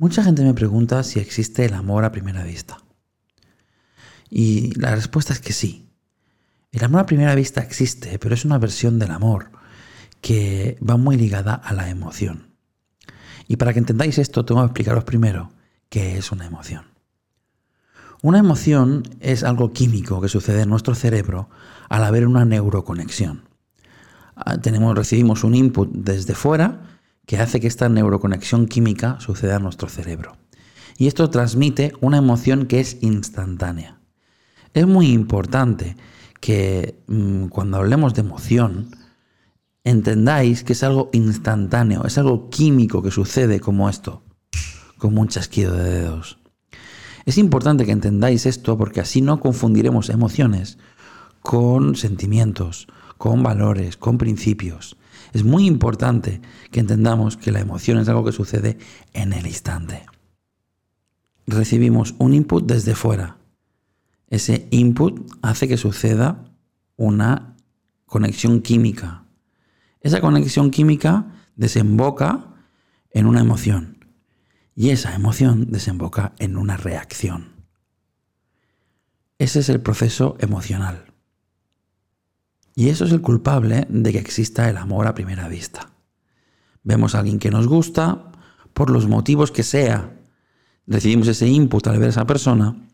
Mucha gente me pregunta si existe el amor a primera vista. Y la respuesta es que sí. El amor a primera vista existe, pero es una versión del amor que va muy ligada a la emoción. Y para que entendáis esto, tengo que explicaros primero qué es una emoción. Una emoción es algo químico que sucede en nuestro cerebro al haber una neuroconexión. Ah, tenemos, recibimos un input desde fuera que hace que esta neuroconexión química suceda en nuestro cerebro. Y esto transmite una emoción que es instantánea. Es muy importante que mm, cuando hablemos de emoción, entendáis que es algo instantáneo, es algo químico que sucede como esto, como un chasquido de dedos. Es importante que entendáis esto porque así no confundiremos emociones con sentimientos, con valores, con principios. Es muy importante que entendamos que la emoción es algo que sucede en el instante. Recibimos un input desde fuera. Ese input hace que suceda una conexión química. Esa conexión química desemboca en una emoción. Y esa emoción desemboca en una reacción. Ese es el proceso emocional. Y eso es el culpable de que exista el amor a primera vista. Vemos a alguien que nos gusta, por los motivos que sea, recibimos ese input al ver a esa persona,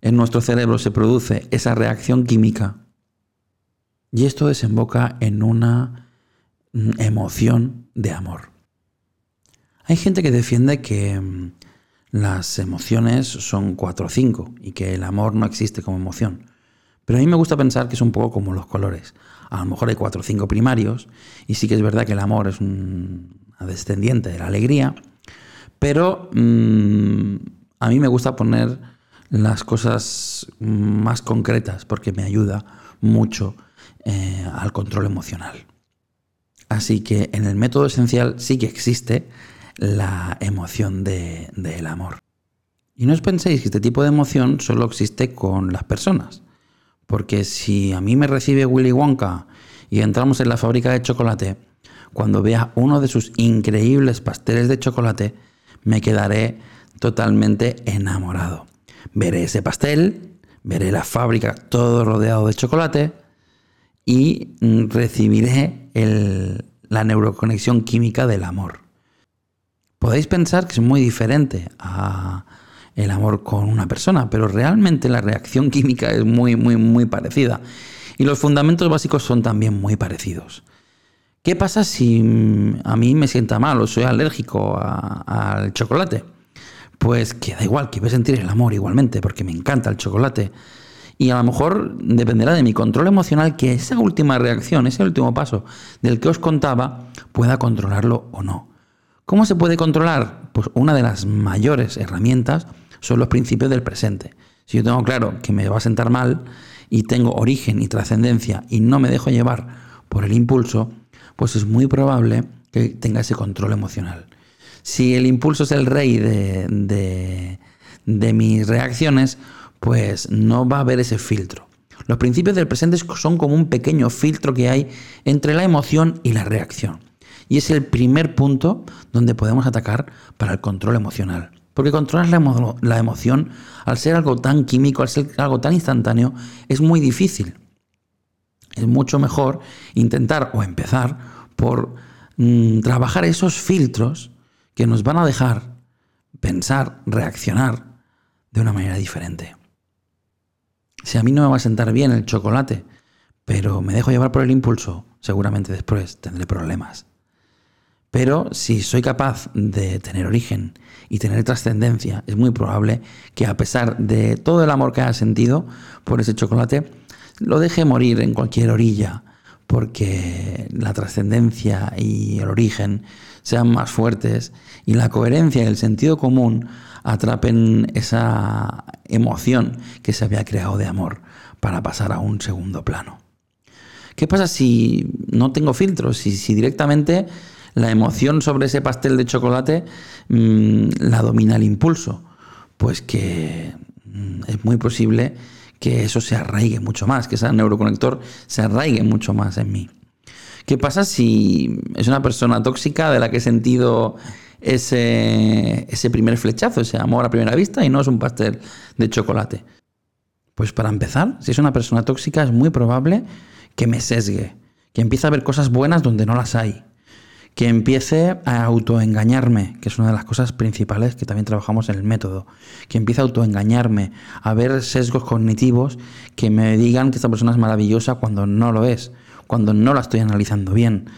en nuestro cerebro se produce esa reacción química y esto desemboca en una mm, emoción de amor. Hay gente que defiende que mm, las emociones son 4 o 5 y que el amor no existe como emoción. Pero a mí me gusta pensar que es un poco como los colores. A lo mejor hay 4 o 5 primarios y sí que es verdad que el amor es un descendiente de la alegría, pero mm, a mí me gusta poner las cosas más concretas porque me ayuda mucho eh, al control emocional. Así que en el método esencial sí que existe la emoción del amor. Y no os penséis que este tipo de emoción solo existe con las personas. Porque si a mí me recibe Willy Wonka y entramos en la fábrica de chocolate, cuando vea uno de sus increíbles pasteles de chocolate, me quedaré totalmente enamorado. Veré ese pastel, veré la fábrica todo rodeado de chocolate y recibiré la neuroconexión química del amor podéis pensar que es muy diferente a el amor con una persona, pero realmente la reacción química es muy, muy, muy parecida. Y los fundamentos básicos son también muy parecidos. ¿Qué pasa si mm, a mí me sienta mal o soy alérgico al chocolate? Pues que da igual, que voy a sentir el amor igualmente, porque me encanta el chocolate. Y a lo mejor dependerá de mi control emocional que esa última reacción, ese último paso del que os contaba, pueda controlarlo o no. ¿Cómo se puede controlar? Pues una de las mayores herramientas son los principios del presente. Si yo tengo claro que me va a sentar mal y tengo origen y trascendencia y no me dejo llevar por el impulso, pues es muy probable que tenga ese control emocional. Si el impulso es el rey de, de mis reacciones, pues no va a haber ese filtro. Los principios del presente son como un pequeño filtro que hay entre la emoción y la reacción. Y es el primer punto donde podemos atacar para el control emocional. Porque controlar la, emoción, al ser algo tan químico, al ser algo tan instantáneo, es muy difícil. Es mucho mejor intentar o empezar por mm, trabajar esos filtros que nos van a dejar pensar, reaccionar de una manera diferente. Si a mí no me va a sentar bien el chocolate, pero me dejo llevar por el impulso, seguramente después tendré problemas. Pero si soy capaz de tener origen y tener trascendencia, es muy probable que a pesar de todo el amor que haya sentido por ese chocolate, lo deje morir en cualquier orilla, porque la trascendencia y el origen sean más fuertes y la coherencia y el sentido común atrapen esa emoción que se había creado de amor para pasar a un segundo plano. ¿Qué pasa si no tengo filtros? Si, si directamente la emoción sobre ese pastel de chocolate mm, la domina el impulso. Pues que mm, es muy posible que eso se arraigue mucho más, que ese neuroconector se arraigue mucho más en mí. ¿Qué pasa si es una persona tóxica de la que he sentido ese, ese primer flechazo, ese amor a primera vista y no es un pastel de chocolate? Pues para empezar, si es una persona tóxica es muy probable que me sesgue, que empiece a ver cosas buenas donde no las hay, que empiece a autoengañarme, que es una de las cosas principales que también trabajamos en el método, que empiece a autoengañarme, a ver sesgos cognitivos que me digan que esta persona es maravillosa cuando no lo es, cuando no la estoy analizando bien.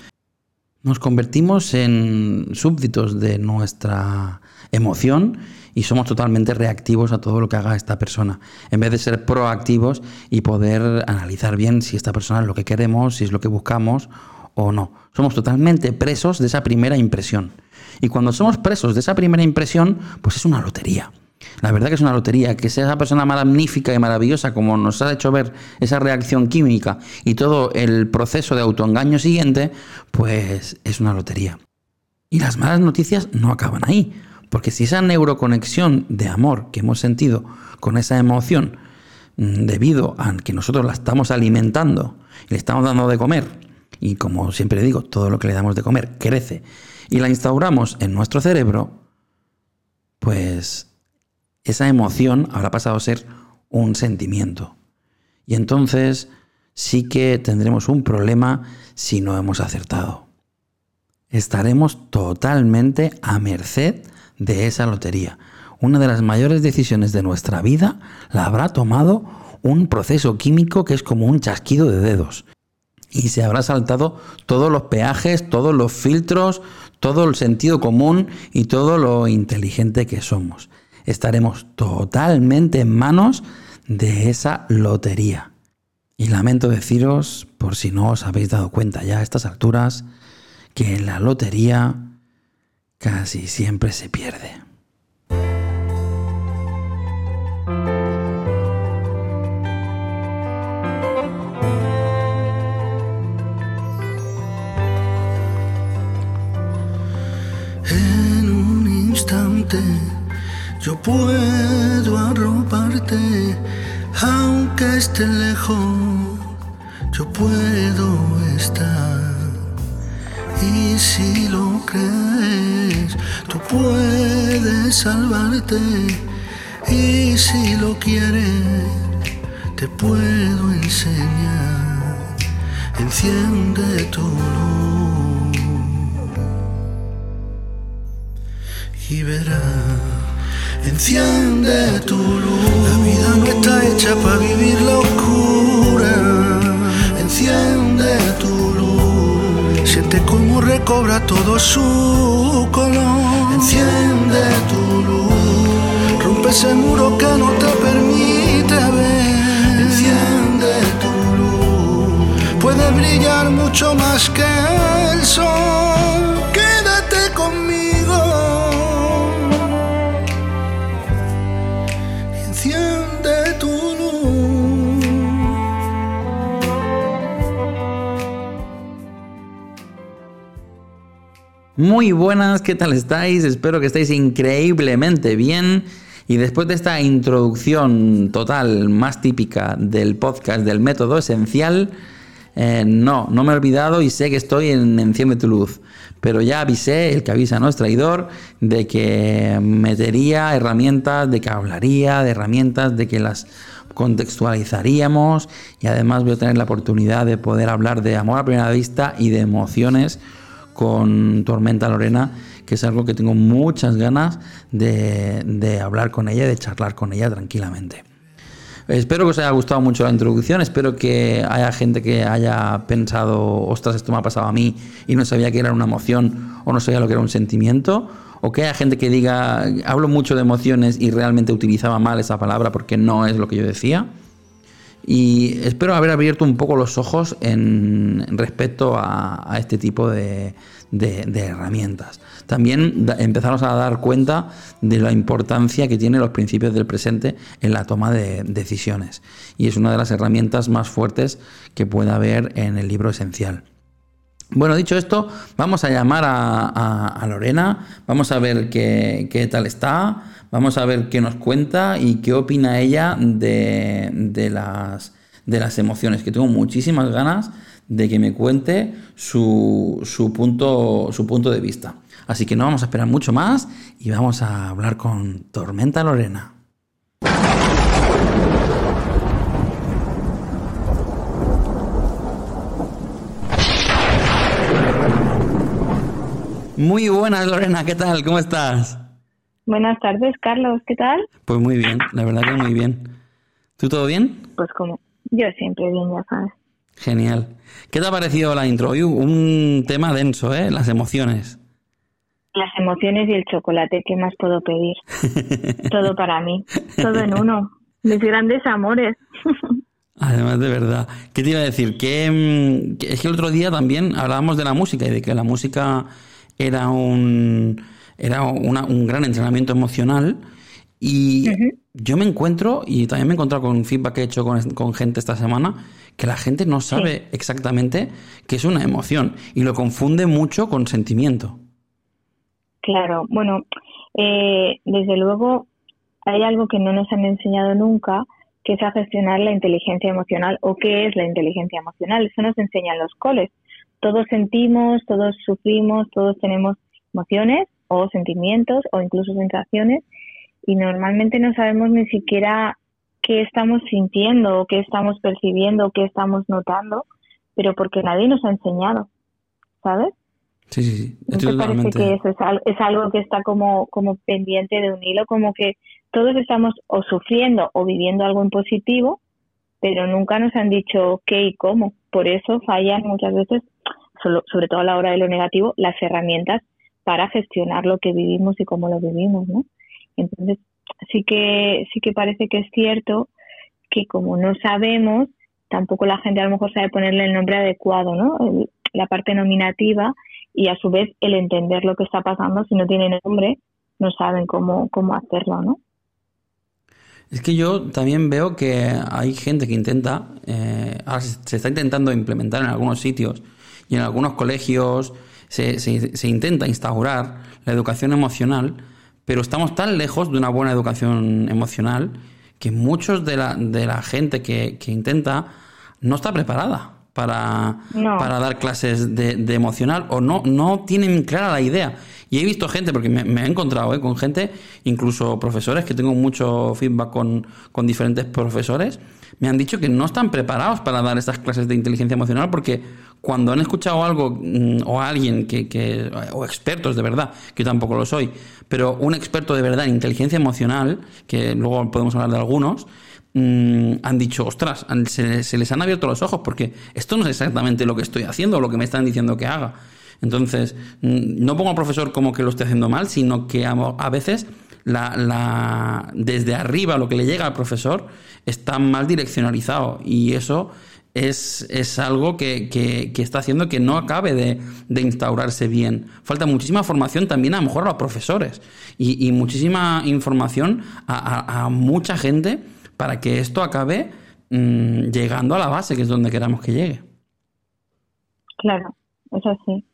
Nos convertimos en súbditos de nuestra emoción y somos totalmente reactivos a todo lo que haga esta persona, en vez de ser proactivos y poder analizar bien si esta persona es lo que queremos, si es lo que buscamos o no. Somos totalmente presos de esa primera impresión. Y cuando somos presos de esa primera impresión, pues es una lotería. La verdad que es una lotería, que sea esa persona magnífica y maravillosa como nos ha hecho ver esa reacción química y todo el proceso de autoengaño siguiente, pues es una lotería. Y las malas noticias no acaban ahí, porque si esa neuroconexión de amor que hemos sentido con esa emoción, mm, debido a que nosotros la estamos alimentando y le estamos dando de comer, y como siempre digo, todo lo que le damos de comer crece y la instauramos en nuestro cerebro, pues esa emoción habrá pasado a ser un sentimiento. Y entonces sí que tendremos un problema si no hemos acertado. Estaremos totalmente a merced de esa lotería. Una de las mayores decisiones de nuestra vida la habrá tomado un proceso químico que es como un chasquido de dedos y se habrá saltado todos los peajes, todos los filtros, todo el sentido común y todo lo inteligente que somos. Estaremos totalmente en manos de esa lotería. Y lamento deciros, por si no os habéis dado cuenta ya a estas alturas, que en la lotería casi siempre se pierde. Yo puedo arroparte, aunque esté lejos, yo puedo estar. Y si lo crees, tú puedes salvarte. Y si lo quieres, te puedo enseñar. Enciende tu luz. Y verás. Enciende tu luz. La vida no está hecha para vivir la oscura. Enciende tu luz. Siente cómo recobra todo su color. Enciende tu luz. Rompe ese muro que no te permite ver. Enciende tu luz. Puede brillar mucho más que el sol. Muy buenas, ¿qué tal estáis? Espero que estéis increíblemente bien. Y después de esta introducción total, más típica del podcast del método esencial, eh, no, no me he olvidado y sé que estoy en Enciende tu luz. Pero ya avisé, el que avisa no es traidor, de que metería herramientas, de que hablaría de herramientas, de que las contextualizaríamos y además voy a tener la oportunidad de poder hablar de amor a primera vista y de emociones con Tormenta Lorena, que es algo que tengo muchas ganas de, hablar con ella, de charlar con ella tranquilamente. Espero que os haya gustado mucho la introducción, espero que haya gente que haya pensado, ostras, esto me ha pasado a mí y no sabía que era una emoción o no sabía lo que era un sentimiento, o que haya gente que diga, hablo mucho de emociones y realmente utilizaba mal esa palabra porque no es lo que yo decía. Y espero haber abierto un poco los ojos en respecto a, este tipo de, herramientas. También empezamos a dar cuenta de la importancia que tienen los principios del presente en la toma de decisiones. Y es una de las herramientas más fuertes que puede haber en el libro esencial. Bueno, dicho esto, vamos a llamar a, Lorena, vamos a ver qué, qué tal está Vamos a ver qué nos cuenta y qué opina ella de, las, de las emociones, que tengo muchísimas ganas de que me cuente su, punto, su punto de vista. Así que no vamos a esperar mucho más y vamos a hablar con Tormenta Lorena. Muy buenas, Lorena, ¿qué tal? ¿Cómo estás? Buenas tardes, Carlos, ¿qué tal? Pues muy bien, la verdad que muy bien. ¿Tú todo bien? Pues como yo siempre bien, ya sabes. Genial. ¿Qué te ha parecido la intro? Hoy un tema denso, ¿eh? Las emociones. Las emociones y el chocolate, ¿qué más puedo pedir? todo para mí, todo en uno. Mis grandes amores. Además, de verdad. ¿Qué te iba a decir? Que, mm, que, es que el otro día también hablábamos de la música y de que la música era un era un gran entrenamiento emocional y yo me encuentro, y también me he encontrado con feedback que he hecho con, gente esta semana, que la gente no sabe exactamente qué es una emoción y lo confunde mucho con sentimiento. Claro, bueno, eh, desde luego hay algo que no nos han enseñado nunca, que es a gestionar la inteligencia emocional o qué es la inteligencia emocional. Eso nos enseñan los coles. Todos sentimos, todos sufrimos, todos tenemos emociones o sentimientos o incluso sensaciones y normalmente no sabemos ni siquiera qué estamos sintiendo o qué estamos percibiendo o qué estamos notando, pero porque nadie nos ha enseñado, ¿sabes? Sí, sí, sí. ¿No parece que eso es, es algo que está como, como pendiente de un hilo, como que todos estamos o sufriendo o viviendo algo en positivo, pero nunca nos han dicho qué y cómo. Por eso fallan muchas veces, sobre todo a la hora de lo negativo, las herramientas para gestionar lo que vivimos y cómo lo vivimos, ¿no? Entonces, sí que, sí que parece que es cierto que como no sabemos, tampoco la gente a lo mejor sabe ponerle el nombre adecuado, ¿no? la parte nominativa y a su vez el entender lo que está pasando, si no tiene nombre, no saben cómo, cómo hacerlo, ¿no? Es que yo también veo que hay gente que intenta, eh, se está intentando implementar en algunos sitios y en algunos colegios se, se, intenta instaurar la educación emocional, pero estamos tan lejos de una buena educación emocional que muchos de la, de la gente que, que intenta no está preparada para, para dar clases de, de, emocional o no, no tienen clara la idea. Y he visto gente, porque me, he encontrado ¿eh? con gente, incluso profesores, que tengo mucho feedback con, con diferentes profesores, me han dicho que no están preparados para dar estas clases de inteligencia emocional porque cuando han escuchado algo mm, o alguien que, que, o expertos de verdad, que yo tampoco lo soy, pero un experto de verdad en inteligencia emocional, que luego podemos hablar de algunos, mm, han dicho, ostras, se, se, les han abierto los ojos porque esto no es exactamente lo que estoy haciendo o lo que me están diciendo que haga. Entonces, mm, no pongo al profesor como que lo esté haciendo mal, sino que a, veces la, desde arriba lo que le llega al profesor está mal direccionalizado y eso es, es algo que, que, está haciendo que no acabe de, de, instaurarse bien. Falta muchísima formación también a lo mejor a los profesores y, y muchísima información a, a, mucha gente para que esto acabe mmm, llegando a la base, que es donde queramos que llegue. Claro, es así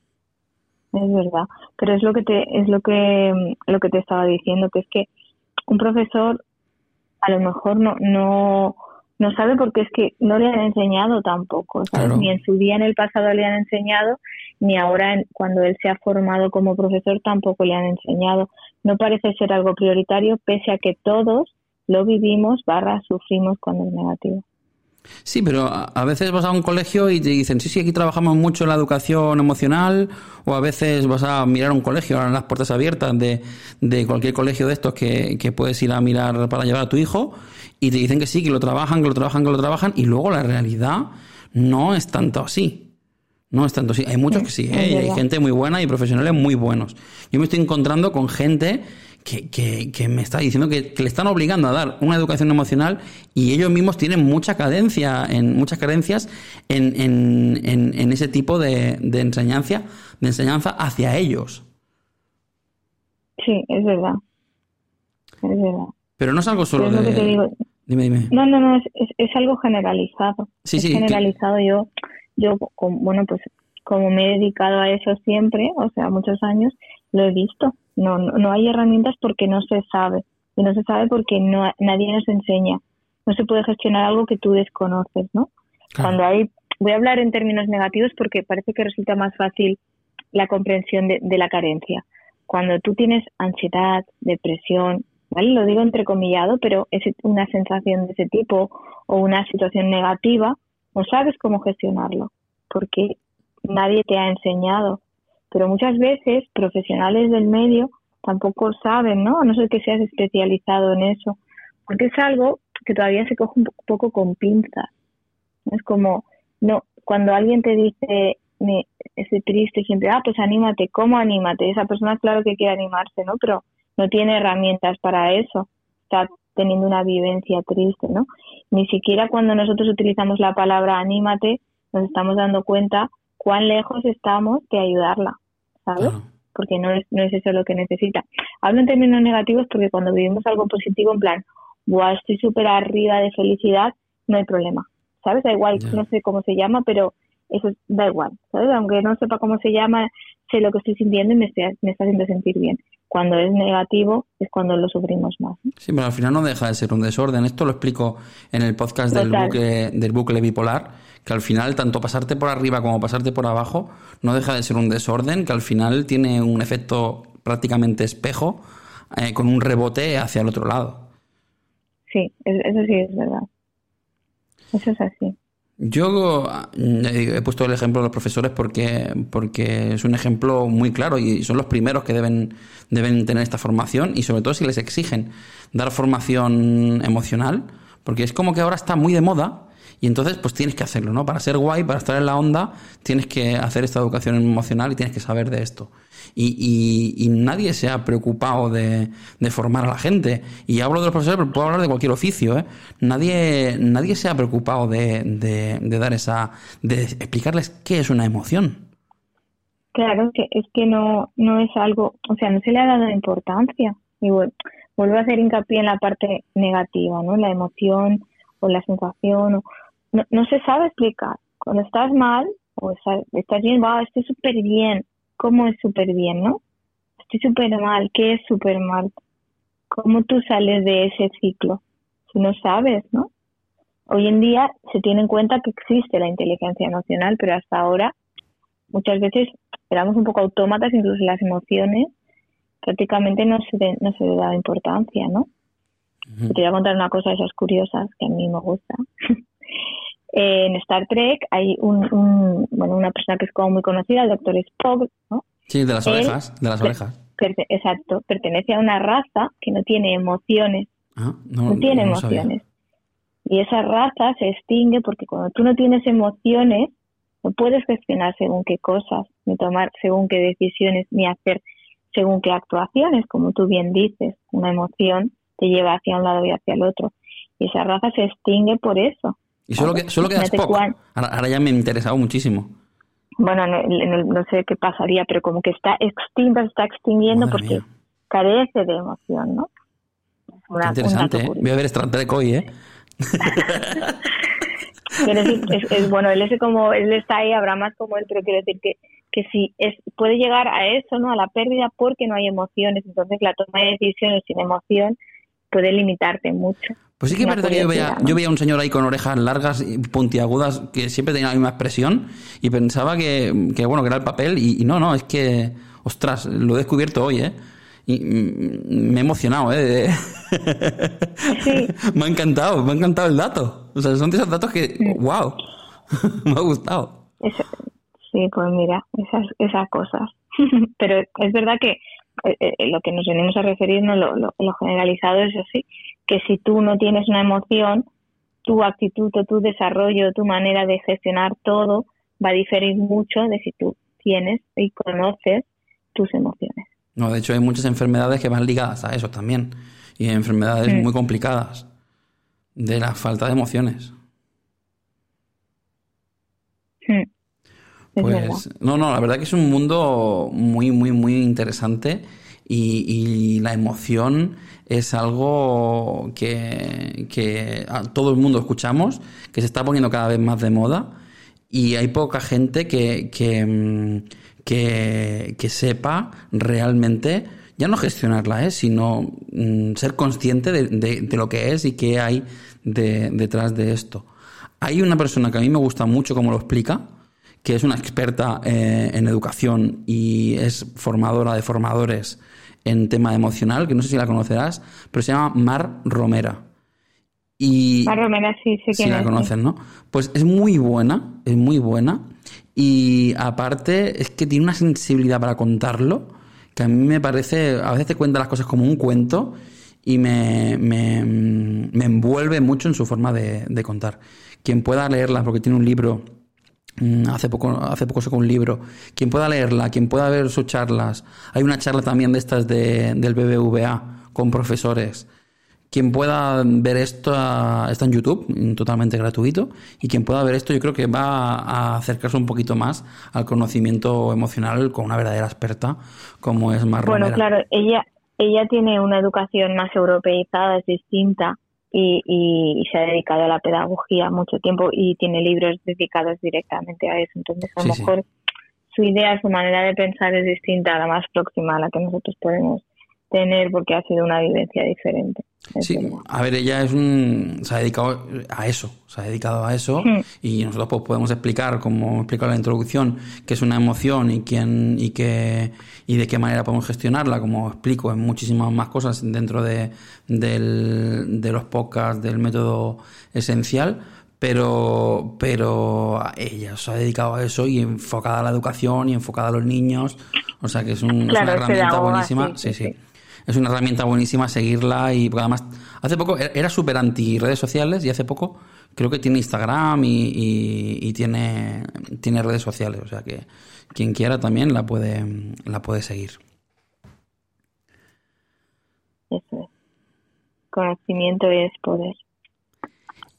es verdad. Pero es lo que te, es lo que, lo que te estaba diciendo, que es que un profesor a lo mejor no, no, no sabe porque es que no le han enseñado tampoco, ni en su día en el pasado le han enseñado, ni ahora cuando él se ha formado como profesor tampoco le han enseñado. No parece ser algo prioritario, pese a que todos lo vivimos, barra, sufrimos cuando es negativo. Sí, pero a veces vas a un colegio y te dicen, sí, sí, aquí trabajamos mucho en la educación emocional, o a veces vas a mirar un colegio, ahora las puertas abiertas de, de cualquier colegio de estos que, que, puedes ir a mirar para llevar a tu hijo, y te dicen que sí, que lo trabajan, que lo trabajan, que lo trabajan, y luego la realidad no es tanto así. No es tanto así. Hay muchos que sí, ¿eh? hay gente muy buena y profesionales muy buenos. Yo me estoy encontrando con gente que, que, me está diciendo que, le están obligando a dar una educación emocional y ellos mismos tienen mucha cadencia, en, muchas carencias en, en, en, ese tipo de, de, enseñanza, de enseñanza hacia ellos. Sí, es verdad. Es verdad. Pero no es algo solo de... Dime, dime. No, no, no, es, es, algo generalizado. Sí, sí. Generalizado. Yo, yo, bueno, pues como me he dedicado a eso siempre, o sea, muchos años, lo he visto. No, no, hay herramientas porque no se sabe. Y no se sabe porque no, nadie nos enseña. No se puede gestionar algo que tú desconoces, ¿no? Cuando hay, voy a hablar en términos negativos porque parece que resulta más fácil la comprensión de, la carencia. cuando tú tienes ansiedad, depresión, ¿vale? Lo digo entrecomillado, pero es una sensación de ese tipo o una situación negativa, no sabes cómo gestionarlo, porque nadie te ha enseñado. Pero muchas veces profesionales del medio tampoco saben, ¿no? A no ser que seas especializado en eso, porque es algo que todavía se coge un poco con pinzas. Es como, no, cuando alguien te dice, me, estoy triste, siempre, ah, pues anímate, ¿cómo anímate? Esa persona claro que quiere animarse, ¿no? Pero no tiene herramientas para eso, está teniendo una vivencia triste, ¿no? Ni siquiera cuando nosotros utilizamos la palabra anímate, nos estamos dando cuenta cuán lejos estamos de ayudarla, ¿sabes? Porque no es, no es eso lo que necesita. Hablo en términos negativos porque cuando vivimos algo positivo, en plan, Buah, estoy súper arriba de felicidad, no hay problema, ¿sabes? Da igual, no sé cómo se llama, pero eso da igual, ¿sabes? Aunque no sepa cómo se llama, sé lo que estoy sintiendo y me, me está haciendo sentir bien. Cuando es negativo es cuando lo sufrimos más. Sí, pero al final no deja de ser un desorden. Esto lo explico en el podcast del bucle, del bucle bipolar, que al final tanto pasarte por arriba como pasarte por abajo no deja de ser un desorden, que al final tiene un efecto prácticamente espejo eh, con un rebote hacia el otro lado. Sí, eso sí es verdad. Eso es así. Yo eh, he puesto el ejemplo de los profesores porque, porque es un ejemplo muy claro y son los primeros que deben, deben tener esta formación y sobre todo si les exigen dar formación emocional, porque es como que ahora está muy de moda y entonces pues tienes que hacerlo, ¿no? Para ser guay, para estar en la onda, tienes que hacer esta educación emocional y tienes que saber de esto y, y, nadie se ha preocupado de, formar a la gente. Y hablo de los profesores, pero puedo hablar de cualquier oficio. ¿eh? Nadie, nadie se ha preocupado de, dar esa, de explicarles qué es una emoción. Claro, que es que no, no es algo, o sea, no se le ha dado importancia. Y bueno, vuelvo a hacer hincapié en la parte negativa, ¿no? La emoción o la sensación. O, no, no se sabe explicar. Cuando estás mal o estás, estás bien, va, estoy súper bien cómo es súper bien, ¿no? Estoy súper mal, ¿qué es súper mal? ¿Cómo tú sales de ese ciclo? Si no sabes, ¿no? Hoy en día se tiene en cuenta que existe la inteligencia emocional, pero hasta ahora muchas veces éramos un poco autómatas, incluso las emociones prácticamente no se, no se le da importancia, ¿no? Te voy a contar una cosa de esas curiosas que a mí me gusta. en Star Trek hay un, bueno, una persona que es como muy conocida, el doctor Spock, ¿no? Sí, de las orejas, de las orejas. exacto, pertenece a una raza que no tiene emociones. Ah, no, tiene emociones. Y esa raza se extingue porque cuando tú no tienes emociones, no puedes gestionar según qué cosas, ni tomar según qué decisiones, ni hacer según qué actuaciones, como tú bien dices. Una emoción te lleva hacia un lado y hacia el otro. Y esa raza se extingue por eso, y solo, que, solo queda Spock. Ahora, ya me ha interesado muchísimo. Bueno, no, sé qué pasaría, pero como que está extinta, está extinguiendo porque carece de emoción, ¿no? interesante, ¿eh? Voy a ver Star Trek hoy, ¿eh? es, bueno, él es como, él está ahí, habrá más como él, pero quiero decir que, que si es, puede llegar a eso, ¿no? A la pérdida porque no hay emociones. Entonces la toma de decisiones sin emoción puede limitarte mucho. Pues sí que es verdad que yo veía, yo veía un señor ahí con orejas largas y puntiagudas que siempre tenía la misma expresión y pensaba que, bueno, que era el papel y, no, no, es que, ostras, lo he descubierto hoy, ¿eh? Y me he emocionado, ¿eh? Sí. me ha encantado, me ha encantado el dato. O sea, son de esos datos que, wow, me ha gustado. sí, pues mira, esas, esas cosas. Pero es verdad que eh, eh, lo que nos venimos a referir, ¿no? lo, lo generalizado es así, que si tú no tienes una emoción, tu actitud o tu desarrollo, tu manera de gestionar todo va a diferir mucho de si tú tienes y conoces tus emociones. No, de hecho hay muchas enfermedades que van ligadas a eso también y enfermedades mm. muy complicadas de la falta de emociones. Mm. Pues no, no, la verdad que es un mundo muy, muy, muy interesante y, la emoción es algo que, todo el mundo escuchamos, que se está poniendo cada vez más de moda y hay poca gente que, que, mm, que, sepa realmente, ya no gestionarla, ¿eh? sino mm, ser consciente de, lo que es y qué hay detrás de esto. Hay una persona que a mí me gusta mucho como lo explica, que es una experta eh, en educación y es formadora de formadores en tema emocional, que no sé si la conocerás, pero se llama Mar Romera. Y Mar Romera sí, sé Si la conocen, ¿no? Pues es muy buena, es muy buena. Y aparte es que tiene una sensibilidad para contarlo, que a mí me parece, a veces te cuenta las cosas como un cuento y me, me, me envuelve mucho en su forma de, de contar. Quien pueda leerla, porque tiene un libro hace poco, hace poco sacó un libro. Quien pueda leerla, quien pueda ver sus charlas. Hay una charla también de estas de, del BBVA con profesores. Quien pueda ver esto está en YouTube, totalmente gratuito. Y quien pueda ver esto, yo creo que va a acercarse un poquito más al conocimiento emocional con una verdadera experta como es Mar Bueno, claro, ella, ella tiene una educación más europeizada, es distinta y, se ha dedicado a la pedagogía mucho tiempo y tiene libros dedicados directamente a eso. Entonces, a lo mejor su idea, su manera de pensar es distinta, a la más próxima a la que nosotros podemos tener porque ha sido una vivencia diferente. Sí, a ver, ella es un, se ha dedicado a eso, se ha dedicado a eso y nosotros pues, podemos explicar, como explico en la introducción, qué es una emoción y quién y qué y de qué manera podemos gestionarla, como explico en muchísimas más cosas dentro de, de los podcasts del método esencial, pero, pero ella se ha dedicado a eso y enfocada a la educación y enfocada a los niños, o sea que es, una herramienta buenísima. sí. sí es una herramienta buenísima seguirla y porque además hace poco e-, era súper anti redes sociales y hace poco creo que tiene Instagram y, tiene, tiene redes sociales, o sea que quien quiera también la puede, la puede seguir. Eso es. Conocimiento es poder.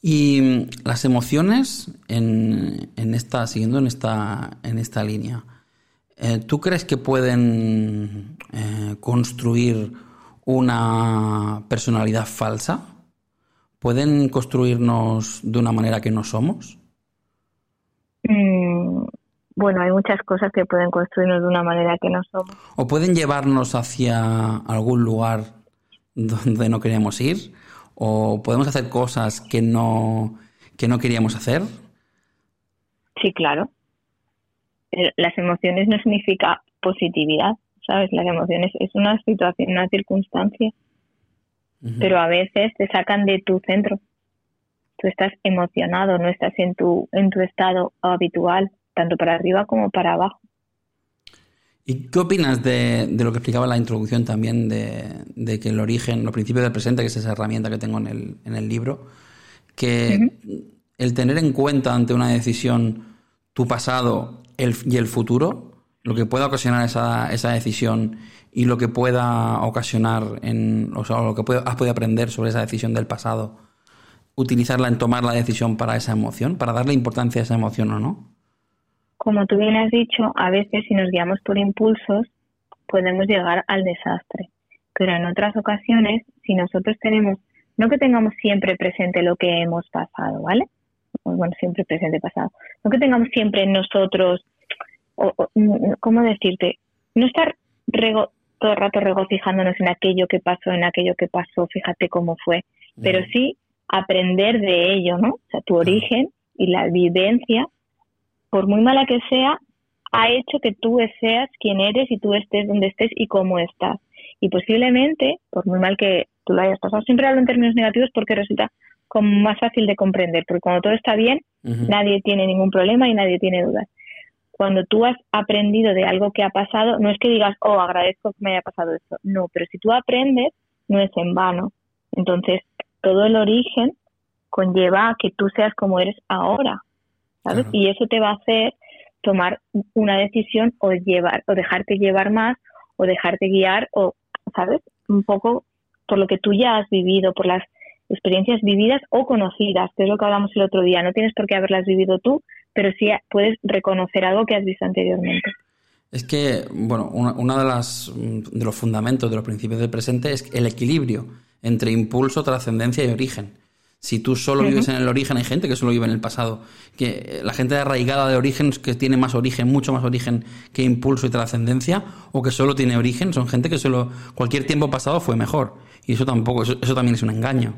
Y las emociones en, en esta, siguiendo en esta, en esta línea, eh, ¿Tú crees que pueden eh, construir una personalidad falsa? ¿Pueden construirnos de una manera que no somos? Mm, bueno, hay muchas cosas que pueden construirnos de una manera que no somos. ¿O pueden llevarnos hacia algún lugar donde no queríamos ir? ¿O podemos hacer cosas que no, que no queríamos hacer? Sí, claro las emociones no significa positividad, ¿sabes? Las emociones es una situación, una circunstancia, pero a veces te sacan de tu centro. Tú estás emocionado, no estás en tu, en tu estado habitual, tanto para arriba como para abajo. ¿Y qué opinas de, lo que explicaba en la introducción también de, que el origen, los principios del presente, que es esa herramienta que tengo en el, en el libro, que el tener en cuenta ante una decisión tu pasado y el futuro, lo que pueda ocasionar esa, esa decisión y lo que pueda ocasionar, en, o sea, lo que has podido aprender sobre esa decisión del pasado, utilizarla en tomar la decisión para esa emoción, para darle importancia a esa emoción o no? Como tú bien has dicho, a veces si nos guiamos por impulsos podemos llegar al desastre, pero en otras ocasiones, si nosotros tenemos, no que tengamos siempre presente lo que hemos pasado, ¿vale? Bueno, siempre presente pasado, no que tengamos siempre nosotros, o, ¿cómo decirte? No estar todo el rato regocijándonos en aquello que pasó, en aquello que pasó, fíjate cómo fue, pero sí aprender de ello, ¿no? O sea, tu origen y la vivencia, por muy mala que sea, ha hecho que tú seas quien eres y tú estés donde estés y cómo estás. Y posiblemente, por muy mal que tú lo hayas pasado, siempre hablo en términos negativos porque resulta como más fácil de comprender, porque cuando todo está bien, nadie tiene ningún problema y nadie tiene dudas. Cuando tú has aprendido de algo que ha pasado, no es que digas, oh, agradezco que me haya pasado esto. No, pero si tú aprendes, no es en vano. Entonces, todo el origen conlleva a que tú seas como eres ahora, ¿sabes? Y eso te va a hacer tomar una decisión o llevar o dejarte llevar más o dejarte guiar o, ¿sabes? Un poco por lo que tú ya has vivido, por las experiencias vividas o conocidas, que es lo que hablamos el otro día. No tienes por qué haberlas vivido tú, pero sí puedes reconocer algo que has visto anteriormente. Es que, bueno, uno de, las, de los fundamentos de los principios del presente es el equilibrio entre impulso, trascendencia y origen. Si tú solo vives en el origen, hay gente que solo vive en el pasado. Que la gente arraigada de origen, que tiene más origen, mucho más origen que impulso y trascendencia, o que solo tiene origen, son gente que solo cualquier tiempo pasado fue mejor. Y eso tampoco, eso también es un engaño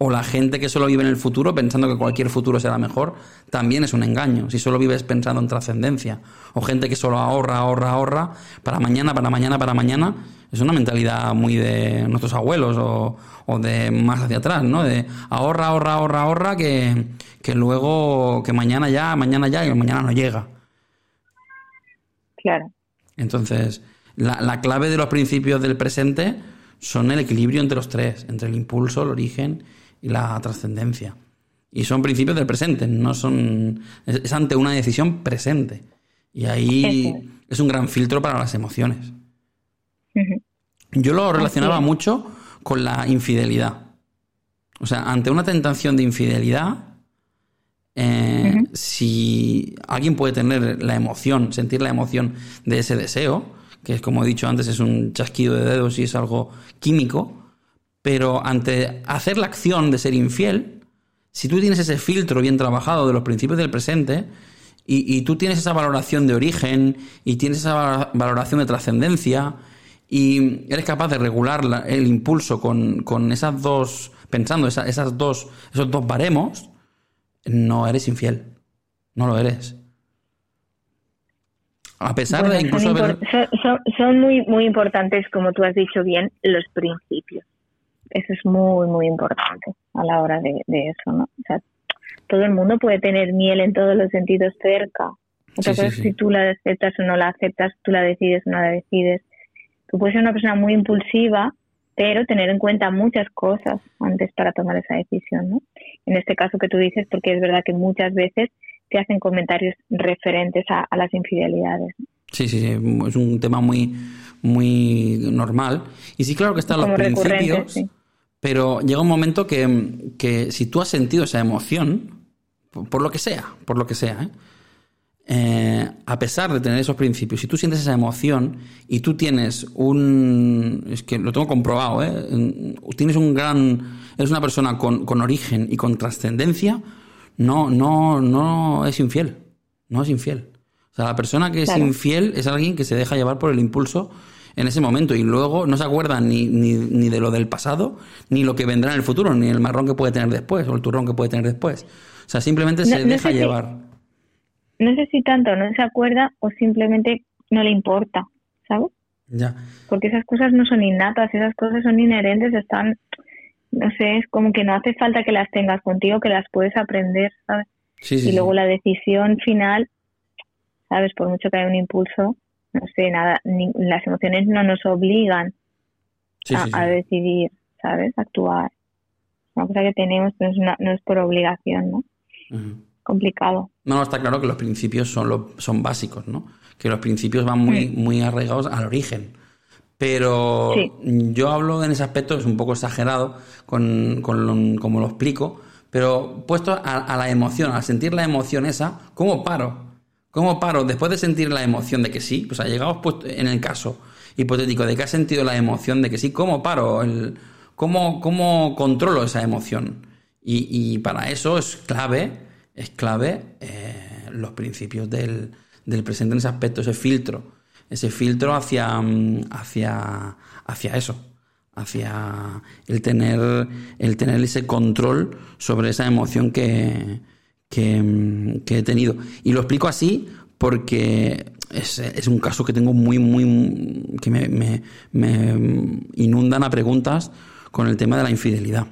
O la gente que solo vive en el futuro pensando que cualquier futuro será mejor, también es un engaño, si solo vives pensando en trascendencia. O gente que solo ahorra, ahorra, ahorra, para mañana, para mañana, para mañana, es una mentalidad muy de nuestros abuelos o, de más hacia atrás, ¿no? De ahorra, ahorra, ahorra, ahorra, que, que luego, que mañana ya, mañana ya, y mañana no llega. Claro. Entonces, la, la clave de los principios del presente son el equilibrio entre los tres, entre el impulso, el origen y la trascendencia. Y son principios del presente, no son. Es, ante una decisión presente. Y ahí es un gran filtro para las emociones. Yo lo relacionaba mucho con la infidelidad. O sea, ante una tentación de infidelidad, eh, si alguien puede tener la emoción, sentir la emoción de ese deseo, que es como he dicho antes, es un chasquido de dedos y es algo químico, pero ante hacer la acción de ser infiel, si tú tienes ese filtro bien trabajado de los principios del presente, y, tú tienes esa valoración de origen, y tienes esa valoración de trascendencia, y eres capaz de regular el impulso con, esas dos, pensando esas dos, esos dos baremos, no eres infiel. No lo eres. A pesar de incluso son, son, muy, muy importantes, como tú has dicho bien, los principios. Eso es muy, muy importante a la hora de, eso, ¿no? O sea, todo el mundo puede tener miel en todos los sentidos cerca. Otra cosa es si tú la aceptas o no la aceptas, tú la decides o no la decides. Tú puedes ser una persona muy impulsiva, pero tener en cuenta muchas cosas antes para tomar esa decisión, ¿no? En este caso que tú dices, porque es verdad que muchas veces te hacen comentarios referentes a, las infidelidades. Sí, sí, sí, es un tema muy, muy normal. Y sí, claro que están los principios, pero llega un momento que, que, si tú has sentido esa emoción, por, lo que sea, por lo que sea, ¿eh? Eh, a pesar de tener esos principios, si tú sientes esa emoción y tú tienes un. Es que lo tengo comprobado, ¿eh? Tienes un gran. Eres una persona con, con origen y con trascendencia, no, no, no es infiel. No es infiel. O sea, la persona que es infiel es alguien que se deja llevar por el impulso en ese momento y luego no se acuerda ni, ni, ni, de lo del pasado, ni lo que vendrá en el futuro, ni el marrón que puede tener después o el turrón que puede tener después. O sea, simplemente se deja llevar. no sé si tanto no se acuerda o simplemente no le importa, ¿sabes? Ya. Porque esas cosas no son innatas, esas cosas son inherentes, están no sé, es como que no hace falta que las tengas contigo, que las puedes aprender, ¿sabes? y luego la decisión final, ¿sabes? Por mucho que haya un impulso, no sé, nada, las emociones no nos obligan a, decidir, ¿sabes? Actuar. Es una cosa que tenemos, pero no es por obligación, ¿no? Complicado. No, no, está claro que los principios son, lo, son básicos, ¿no? Que los principios van muy, muy arraigados al origen. Pero yo hablo en ese aspecto, es un poco exagerado con, con como lo explico, pero puesto a, la emoción, al sentir la emoción esa, ¿cómo paro? ¿Cómo paro? Después de sentir la emoción de que sí, pues ha llegado en el caso hipotético de que has sentido la emoción de que sí, ¿cómo paro? ¿cómo, ¿Cómo controlo esa emoción? Y, para eso es clave, es clave eh, los principios del, del presente en ese aspecto, ese filtro ese filtro hacia, mm, hacia, hacia eso, hacia el tener, el tener ese control sobre esa emoción que, que, he tenido. Y lo explico así porque es, un caso que tengo muy, muy, que me, me, me, inundan a preguntas con el tema de la infidelidad.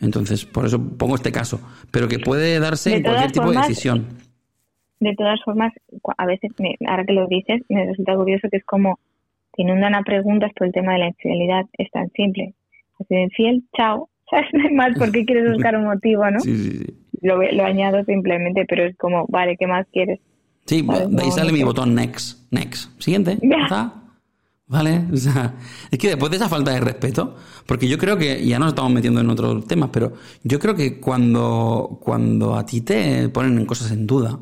Entonces, por eso pongo este caso, pero que puede darse en cualquier tipo de decisión de todas formas, a veces, ahora que lo dices, me resulta curioso que es como te inundan a preguntas por el tema de la infidelidad. Es tan simple. Has sido infiel, chao. ¿Sabes? No hay más por qué quieres buscar un motivo, ¿no? Sí, sí, sí. Lo, lo añado simplemente, pero es como, vale, ¿qué más quieres? Sí, de ahí sale mi botón next. Next. Siguiente. ¿Está? ¿Vale? O sea, es que después de esa falta de respeto, porque yo creo que, ya nos estamos metiendo en otros temas, pero yo creo que cuando, cuando a ti te ponen cosas en duda,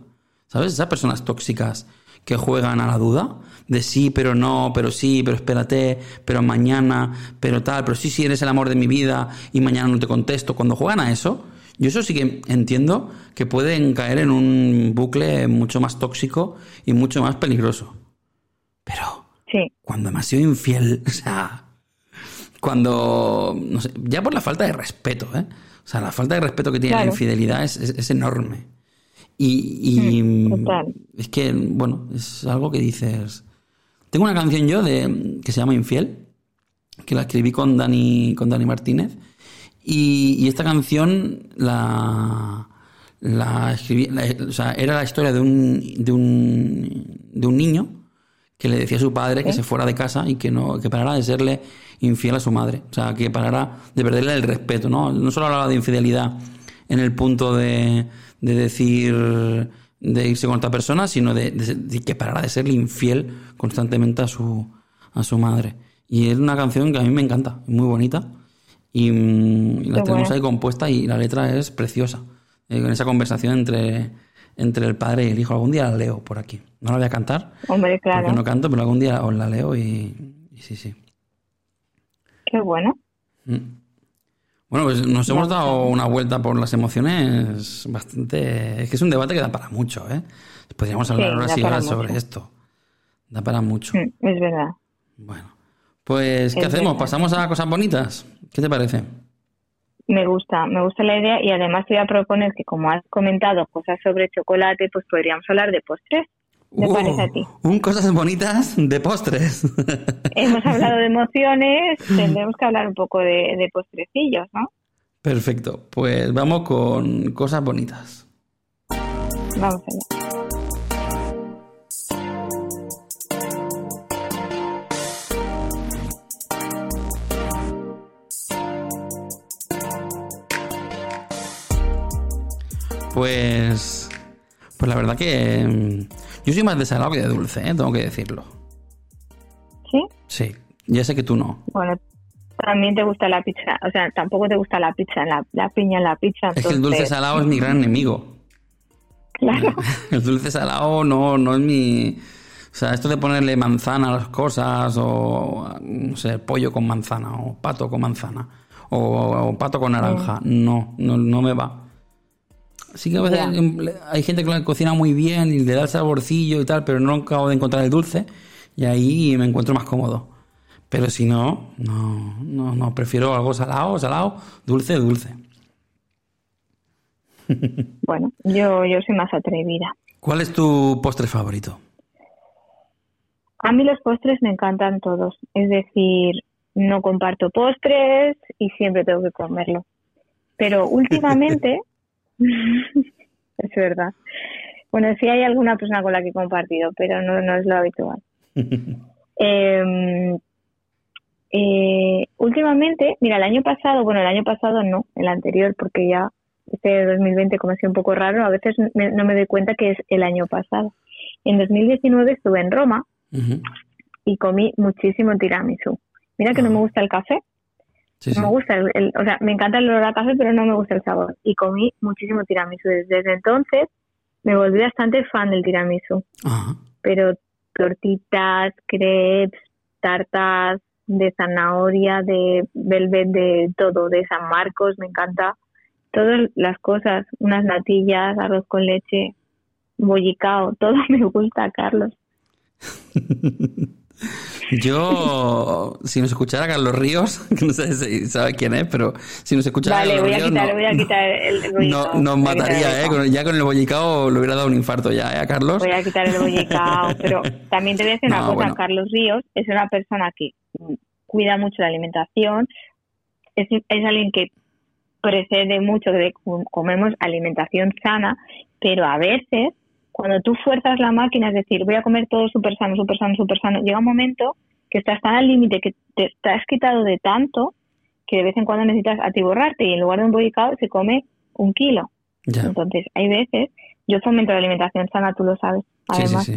¿Sabes? Esas personas tóxicas que juegan a la duda, de sí, pero no, pero sí, pero espérate, pero mañana, pero tal, pero sí, sí, eres el amor de mi vida y mañana no te contesto. Cuando juegan a eso, yo eso sí que entiendo que pueden caer en un bucle mucho más tóxico y mucho más peligroso. Pero sí. cuando me ha sido infiel, o sea, cuando, no sé, ya por la falta de respeto, ¿eh? O sea, la falta de respeto que tiene la infidelidad es, es, enorme. Y, mm, es que, bueno, es algo que dices. Tengo una canción yo de que se llama Infiel, que la escribí con Dani, con Dani Martínez. Y, esta canción la, la escribí, o sea, era la historia de un, de un, de un niño que le decía a su padre que se fuera de casa y que no, que parara de serle infiel a su madre. O sea, que parara de perderle el respeto, ¿no? No solo hablaba de infidelidad en el punto de, de decir de irse con otra persona, sino de, que parara de serle infiel constantemente a su, a su madre. Y es una canción que a mí me encanta, muy bonita. Y, mm, la tenemos ahí compuesta y la letra es preciosa. Eh, con esa conversación entre, entre el padre y el hijo. Algún día la leo por aquí. No la voy a cantar. Hombre, claro. Porque no canto, pero algún día os la leo y, sí, sí. Qué bueno. Mm. Bueno, pues nos hemos dado una vuelta por las emociones bastante... Es que es un debate que da para mucho, ¿eh? Podríamos hablar horas y horas sobre esto. Da para mucho. Mm, es verdad. Bueno, pues ¿qué hacemos? ¿Pasamos a cosas bonitas? ¿Qué te parece? Me gusta, me gusta la idea y además te voy a proponer que como has comentado cosas sobre chocolate, pues podríamos hablar de postres. ¿Qué uh, parece a ti? Un cosas bonitas de postres. Hemos hablado de emociones, tendremos que hablar un poco de, de postrecillos, ¿no? Perfecto, pues vamos con cosas bonitas. Vamos allá. Pues, pues la verdad que mm, yo soy más de salado que de dulce, ¿eh? tengo que decirlo. ¿Sí? Sí, ya sé que tú no. Bueno, también te gusta la pizza, o sea, tampoco te gusta la pizza, la, piña en la pizza. Es que el dulce salado es mi gran enemigo. Claro. El dulce salado no, no es mi... O sea, esto de ponerle manzana a las cosas, o no sé, pollo con manzana, o pato con manzana, o, pato con naranja, no, no, no me va. Sí que a veces hay gente que cocina muy bien y le da el saborcillo y tal, pero no acabo de encontrar el dulce y ahí me encuentro más cómodo. Pero si no, no, no, no, prefiero algo salado, salado, dulce, dulce. Bueno, yo, yo soy más atrevida. ¿Cuál es tu postre favorito? A mí los postres me encantan todos. Es decir, no comparto postres y siempre tengo que comerlo. Pero últimamente es verdad. Bueno, sí hay alguna persona con la que he compartido, pero no, no es lo habitual. Em, eh, últimamente, mira, el año pasado, bueno, el año pasado no, el anterior, porque ya este 2020 como ha sido un poco raro, a veces no me doy cuenta que es el año pasado. En 2019 estuve en Roma y comí muchísimo tiramisú. Mira que no me gusta el café, no me gusta, el, o sea, me encanta el olor a café, pero no me gusta el sabor. Y comí muchísimo tiramisú. Desde, entonces me volví bastante fan del tiramisú. Pero tortitas, crepes, tartas de zanahoria, de velvet, de todo, de San Marcos, me encanta. Todas las cosas, unas natillas, arroz con leche, bollicao, todo me gusta, Carlos. Yo, si nos escuchara Carlos Ríos, que no sé si sabe quién es, pero si nos escuchara vale, Carlos voy a quitar, voy a quitar el, bollicao. No, nos mataría, ¿eh? ya con el bollicao le hubiera dado un infarto ya, ¿eh, Carlos? Voy a quitar el bollicao, pero también te voy a decir una cosa, Carlos Ríos es una persona que cuida mucho la alimentación, es, es alguien que precede mucho de comemos alimentación sana, pero a veces cuando tú fuerzas la máquina, es decir, voy a comer todo súper sano, súper sano, súper sano, llega un momento que estás tan al límite, que te, has quitado de tanto, que de vez en cuando necesitas atiborrarte y en lugar de un bollicao se come un kilo. Entonces, hay veces, yo fomento la alimentación sana, tú lo sabes, además,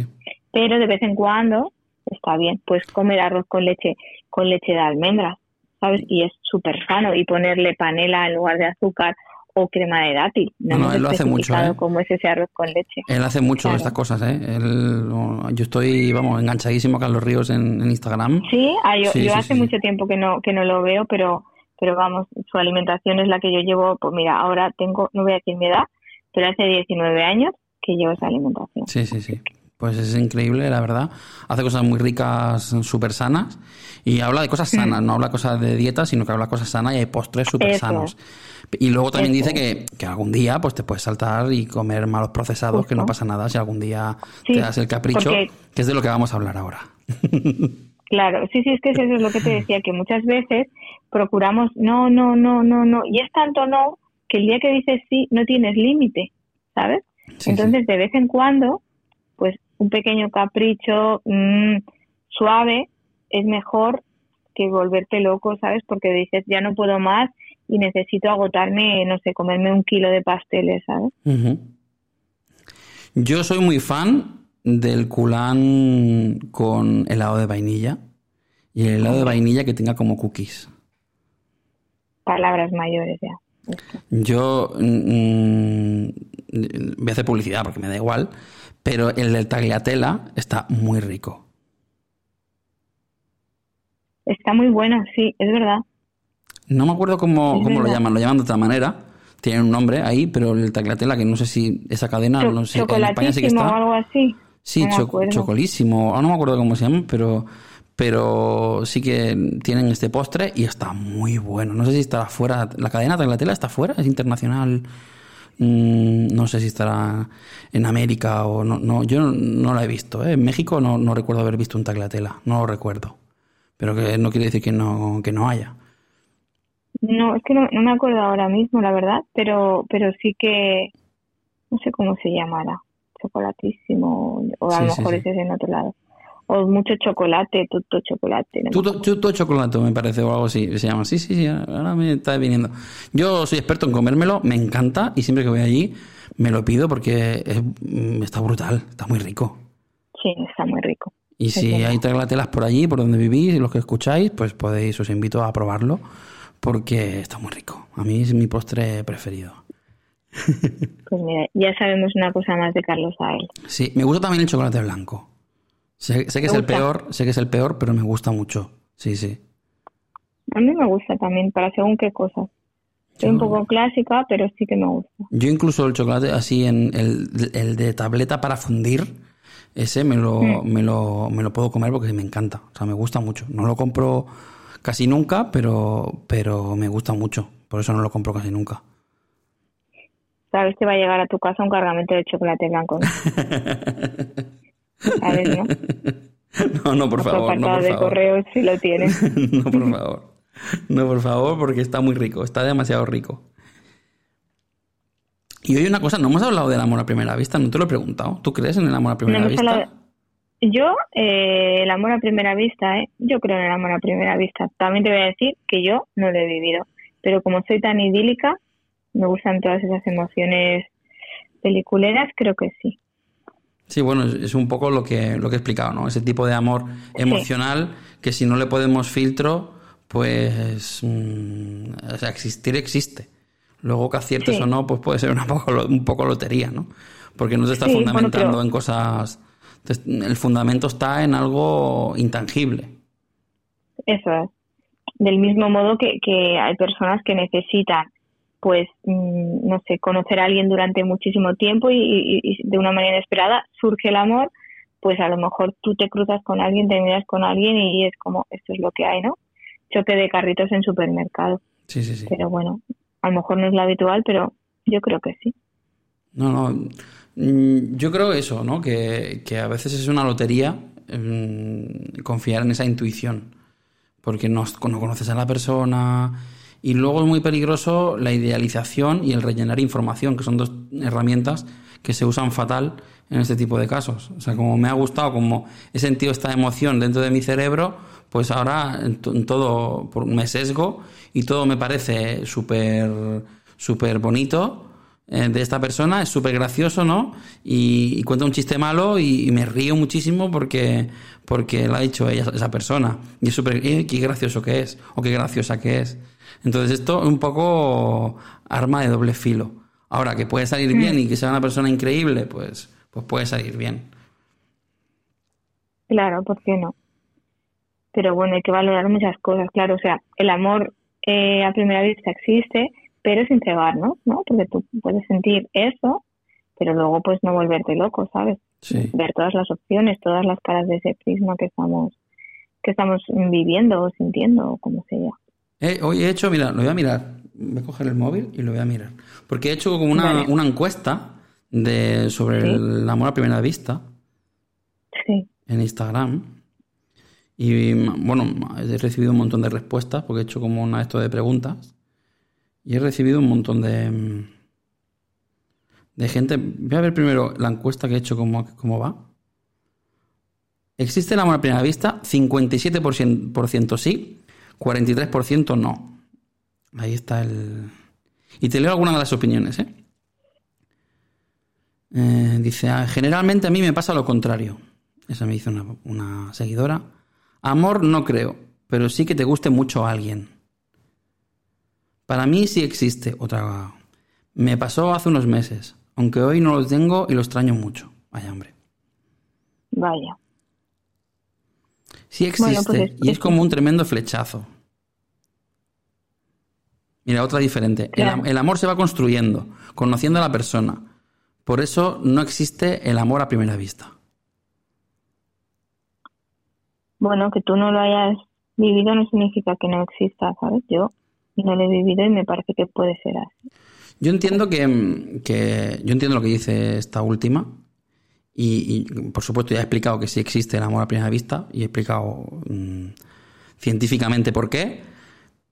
pero de vez en cuando está bien, pues comer arroz con leche, con leche de almendras, ¿sabes? Y es súper sano y ponerle panela en lugar de azúcar o crema de dátil. No, él lo hace mucho. ¿eh? Es ese arroz con leche. Él hace mucho estas cosas, ¿eh? yo estoy, vamos, enganchadísimo a Carlos Ríos en, Instagram. Sí, ah, yo, hace mucho tiempo que no, que no lo veo, pero, pero vamos, su alimentación es la que yo llevo, pues mira, ahora tengo, no voy a decir mi edad, pero hace 19 años que llevo esa alimentación. Sí, sí, sí. Pues es increíble, la verdad. Hace cosas muy ricas, súper sanas. Y habla de cosas sanas, no habla cosas de dieta, sino que habla de cosas sanas y hay postres súper sanos. Y luego también dice que, que, algún día pues te puedes saltar y comer malos procesados, que no pasa nada si algún día te das el capricho, que es de lo que vamos a hablar ahora. Claro, sí, sí, es que eso es lo que te decía, que muchas veces procuramos no, no, no, no, no, y es tanto no que el día que dices sí no tienes límite, ¿sabes? Entonces, de vez en cuando, un pequeño capricho mm, suave es mejor que volverte loco, ¿sabes? Porque dices, ya no puedo más y necesito agotarme, no sé, comerme un kilo de pasteles, ¿sabes? Yo soy muy fan del culán con helado de vainilla y el helado de vainilla que tenga como cookies. Palabras mayores ya. Yo mm, mm, voy a hacer publicidad porque me da igual, pero el del tagliatella está muy rico. Está muy bueno, sí, es verdad. No me acuerdo cómo, cómo lo llaman, lo llaman de otra manera. Tiene un nombre ahí, pero el tagliatella, que no sé si esa cadena, no sé, en España sí que está. o algo así. Sí, chocolísimo, no me acuerdo cómo se llama, pero, pero sí que tienen este postre y está muy bueno. No sé si estará fuera, la cadena Tagliatella está fuera, es internacional. Mm, no sé si estará en América o no. no yo no, la he visto. ¿eh? En México no, no recuerdo haber visto un Tagliatella, no lo recuerdo. Pero que no quiere decir que no, que no haya. No, es que no, no me acuerdo ahora mismo, la verdad, pero, pero sí que no sé cómo se llamará chocolatísimo, o a lo mejor ese es en otro lado. O mucho chocolate, tutto chocolate. tutto, chocolate, me parece, o algo así. Se llama. Sí, sí, sí, ahora me está viniendo. Yo soy experto en comérmelo, me encanta, y siempre que voy allí me lo pido porque mm, está brutal, está muy rico. Sí, está muy rico. Y si hay taglatelas por allí, por donde vivís y los que escucháis, pues podéis, os invito a probarlo porque está muy rico. A mí es mi postre preferido. Pues mira, ya sabemos una cosa más de Carlos Ael. Sí, me gusta también el chocolate blanco. Sé, que es el peor, sé que es el peor, pero me gusta mucho. Sí, sí. A mí me gusta también, para según qué cosas. Soy un poco clásica, pero sí que me gusta. Yo incluso el chocolate así en el, de tableta para fundir, ese me lo, mm. me, lo, me lo puedo comer porque me encanta. O sea, me gusta mucho. No lo compro casi nunca, pero, pero me gusta mucho. Por eso no lo compro casi nunca sabes que va a llegar a tu casa un cargamento de chocolate blanco. ¿no? ¿Sabes, no? No, no, por favor. No, por de correo si lo tienes. no, por favor. No, por favor, porque está muy rico, está demasiado rico. Y hoy una cosa, no hemos hablado del amor a primera vista, no te lo he preguntado. ¿Tú crees en el amor a primera vista? Yo, eh, el amor a primera vista, eh, yo creo en el amor a primera vista. También te voy a decir que yo no lo he vivido, pero como soy tan idílica, me gustan todas esas emociones peliculeras, creo que sí. Sí, bueno, es un poco lo que, lo que he explicado, ¿no? Ese tipo de amor emocional que si no le podemos filtro, pues mm, o sea, existir existe. Luego que aciertes o no, pues puede ser una poco, un poco lotería, ¿no? Porque no te está fundamentando en cosas... El fundamento está en algo intangible. Eso es. Del mismo modo que, que hay personas que necesitan pues, mm, no sé, conocer a alguien durante muchísimo tiempo y, de una manera inesperada surge el amor, pues a lo mejor tú te cruzas con alguien, te miras con alguien y es como, esto es lo que hay, ¿no? Choque de carritos en supermercado. Sí, sí, sí. Pero bueno, a lo mejor no es lo habitual, pero yo creo que sí. No, no. Mm, yo creo eso, ¿no? Que, que a veces es una lotería mm, confiar en esa intuición. Porque no, no conoces a la persona, y luego es muy peligroso la idealización y el rellenar información, que son dos herramientas que se usan fatal en este tipo de casos. O sea, como me ha gustado, como he sentido esta emoción dentro de mi cerebro, pues ahora en, todo me sesgo y todo me parece súper súper bonito eh, de esta persona, es súper gracioso, ¿no? Y, cuenta un chiste malo y, me río muchísimo porque, porque lo ha dicho ella, esa persona. Y es súper, eh, qué gracioso que es, o qué graciosa que es. Entonces esto es un poco arma de doble filo. Ahora, que puede salir bien y que sea una persona increíble, pues, pues puede salir bien. Claro, ¿por qué no? Pero bueno, hay que valorar muchas cosas, claro. O sea, el amor eh, a primera vista existe, pero sin cegar, ¿no? Porque tú puedes sentir eso, pero luego pues no volverte loco, ¿sabes? Sí. Ver todas las opciones, todas las caras de ese prisma que estamos que estamos viviendo o sintiendo o como sea. Eh, hoy he hecho, mira, lo voy a mirar. Voy a coger el móvil y lo voy a mirar. Porque he hecho como una, Vale. una encuesta de, sobre Sí. el amor a primera vista Sí, en Instagram. Y bueno, he recibido un montón de respuestas porque he hecho como una esto de preguntas. Y he recibido un montón de, de gente. Voy a ver primero la encuesta que he hecho, cómo, cómo va. ¿Existe el amor a primera vista? 57% por ciento sí, 43% no. Ahí está el... Y te leo algunas de las opiniones, ¿eh? Eh, dice, "Ah, generalmente a mí me pasa lo contrario. Esa me dice una, seguidora. Amor no creo, pero sí que te guste mucho a alguien. Para mí sí existe otra. Me pasó hace unos meses, aunque hoy no lo tengo y lo extraño mucho. Vaya hombre. vaya. Sí existe Bueno, pues es- y es como un tremendo flechazo. Mira, otra diferente. El, Claro. am- el amor se va construyendo, conociendo a la persona. Por eso no existe el amor a primera vista. Bueno, que tú no lo hayas vivido no significa que no exista, ¿sabes? Yo no lo he vivido y me parece que puede ser así. Yo entiendo que, mm, que- yo entiendo lo que dice esta última y, y, por supuesto ya he explicado que sí existe el amor a primera vista y he explicado mm, científicamente por qué,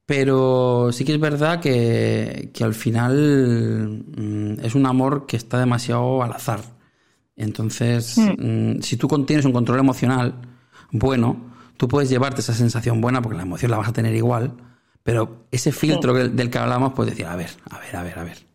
pero sí que es verdad que, que al final mm, es un amor que está demasiado al azar. Entonces, mm, si tú tienes un control emocional bueno, tú puedes llevarte esa sensación buena porque la emoción la vas a tener igual, pero ese filtro del que hablamos puedes decir, a ver, a ver, a ver, a ver.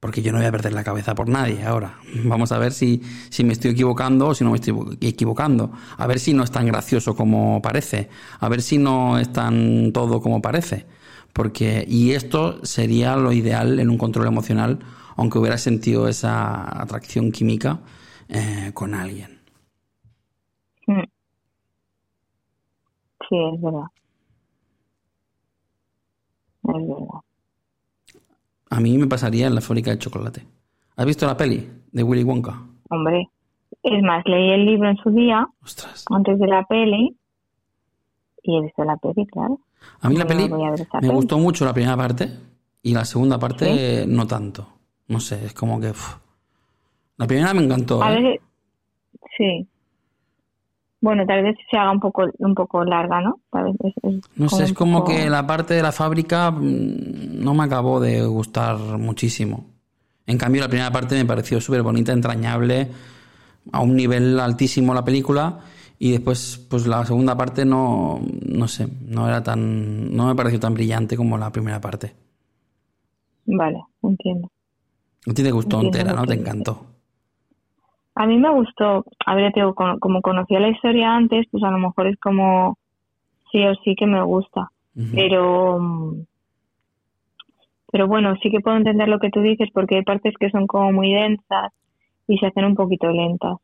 Porque yo no voy a perder la cabeza por nadie ahora. Vamos a ver si, si me estoy equivocando o si no me estoy equivocando. A ver si no es tan gracioso como parece. A ver si no es tan todo como parece. Porque, y esto sería lo ideal en un control emocional, aunque hubiera sentido esa atracción química eh, con alguien. Mm. Sí, es verdad. Es verdad. A mí me pasaría en la fábrica de chocolate. ¿Has visto la peli de Willy Wonka? Hombre, es más, leí el libro en su día, Ostras. antes de la peli, y he visto la peli, claro. A mí la peli ver me peli. gustó mucho la primera parte y la segunda parte no tanto. No sé, es como que... uf. La primera me encantó. A ¿eh? veces, sí. Bueno, tal vez se haga un poco un poco larga, ¿no? Tal vez es, es No sé, es como poco- que la parte de la fábrica mm, no me acabó de gustar muchísimo. En cambio, la primera parte me pareció súper bonita, entrañable, a un nivel altísimo la película. Y después, pues la segunda parte no, no sé, no era tan, no me pareció tan brillante como la primera parte. Vale, entiendo. A ti te gustó Entiendo entera, ¿no? Te encantó. A mí me gustó, a ver, te digo, como, conocía la historia antes, pues a lo mejor es como sí o sí que me gusta. Pero, mm, pero bueno, sí que puedo entender lo que tú dices porque hay partes que son como muy densas y se hacen un poquito lentas.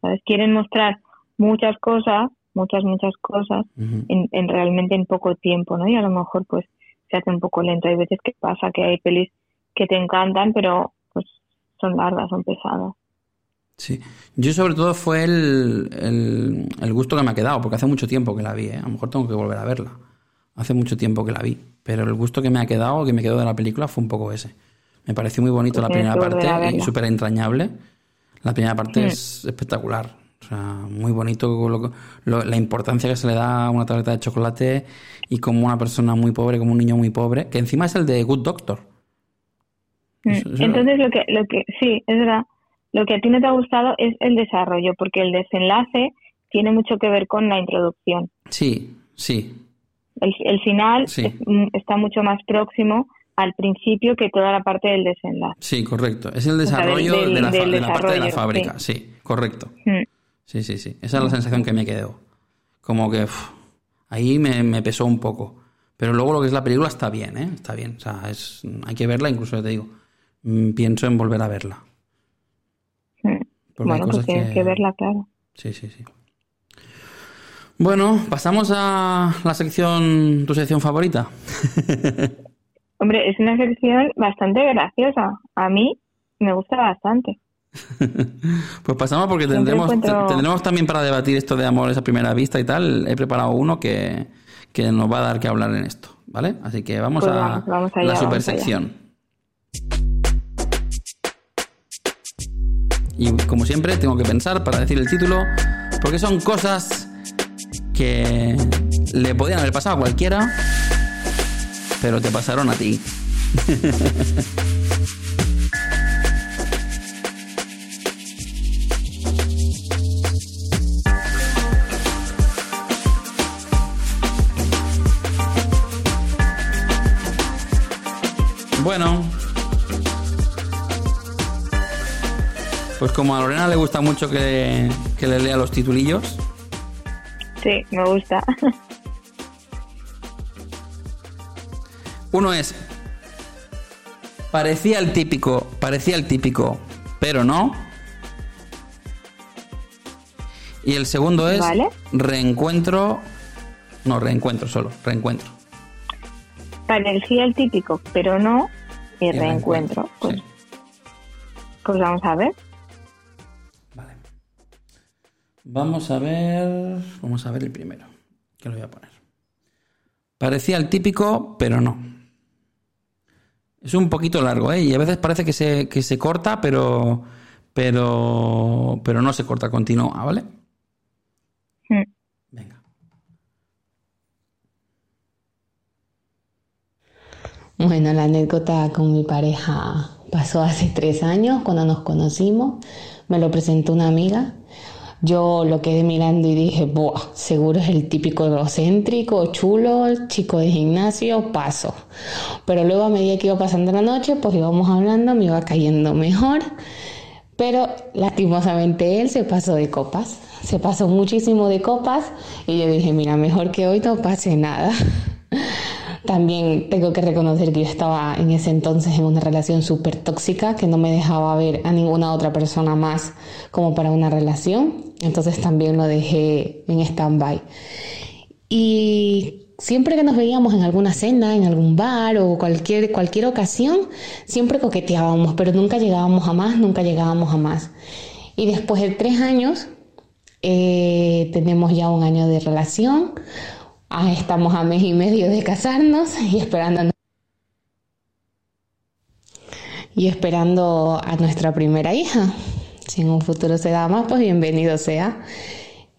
¿Sabes? Quieren mostrar muchas cosas, muchas, muchas cosas en, en realmente en poco tiempo, ¿no? Y a lo mejor pues se hace un poco lento. Hay veces que pasa que hay pelis que te encantan, pero pues son largas, son pesadas. Sí, yo sobre todo fue el, el, el gusto que me ha quedado, porque hace mucho tiempo que la vi, ¿eh? a lo mejor tengo que volver a verla. Hace mucho tiempo que la vi, pero el gusto que me ha quedado, que me quedó de la película, fue un poco ese. Me pareció muy bonito la primera parte y súper entrañable. La primera parte Mm. es espectacular, o sea, muy bonito lo- lo- la importancia que se le da a una tableta de chocolate y como una persona muy pobre, como un niño muy pobre, que encima es el de Good Doctor. Mm. Eso- Entonces lo que, lo que, sí, es verdad. Lo que a ti no te ha gustado es el desarrollo, porque el desenlace tiene mucho que ver con la introducción. Sí, sí, El, el final Sí. es- mm, está mucho más próximo al principio que toda la parte del desenlace. sí, correcto. Es el sea, del- desarrollo del- de, la, fa- del de la parte de la fábrica, sí, correcto. Mm. Sí, sí, sí. Esa es la sensación que me quedó. Como que ahí me, me pesó un poco. Pero luego lo que es la película está bien, ¿eh? Está bien. O sea, es, hay que verla, incluso te digo. mm, Pienso en volver a verla. Porque hay Bueno, pues cosas tienes que- que verla, claro. Sí, sí, sí. Bueno, pasamos a la sección, tu sección favorita. Hombre, es una sección bastante graciosa. A mí me gusta bastante. pues pasamos porque tendremos, tendremos también para debatir esto de amores a primera vista y tal. He preparado uno que, nos va a dar que hablar en esto, ¿vale? Así que vamos, pues a, la supersección. Y como siempre, tengo que pensar para decir el título, porque son cosas que le podían haber pasado a cualquiera, pero te pasaron a ti. Bueno. Pues como a Lorena le gusta mucho que, le lea los titulillos. Sí, me gusta. Uno es. Parecía el típico, parecía el típico, pero no. Y el segundo es reencuentro. No, reencuentro solo, reencuentro. Parecía el típico, pero no y, reencuentro. Pues, pues vamos a ver. Vamos a ver. Vamos a ver el primero. Que lo voy a poner. Parecía el típico, pero no. Es un poquito largo, ¿eh? Y a veces parece que se, que se corta, pero. Pero. Pero no se corta, continúa, ¿vale? Hmm. Bueno, la anécdota con mi pareja pasó hace tres años cuando nos conocimos. Me lo presentó una amiga. Yo lo quedé mirando y dije, Buah, seguro es el típico egocéntrico, chulo, chico de gimnasio, paso. Pero luego a medida que iba pasando la noche, pues íbamos hablando, me iba cayendo mejor. Pero lastimosamente él se pasó de copas. Se pasó muchísimo de copas y yo dije, mira, mejor que hoy no pase nada. También tengo que reconocer que yo estaba en ese entonces en una relación súper tóxica que no me dejaba ver a ninguna otra persona más como para una relación. Entonces también lo dejé en stand-by. Y siempre que nos veíamos en alguna cena, en algún bar o cualquier, cualquier ocasión, siempre coqueteábamos, pero nunca llegábamos a más, nunca llegábamos a más. Y después de tres años, eh, tenemos ya un año de relación Estamos a mes y medio de casarnos y esperando y esperando a nuestra primera hija. Si en un futuro se da más, pues bienvenido sea.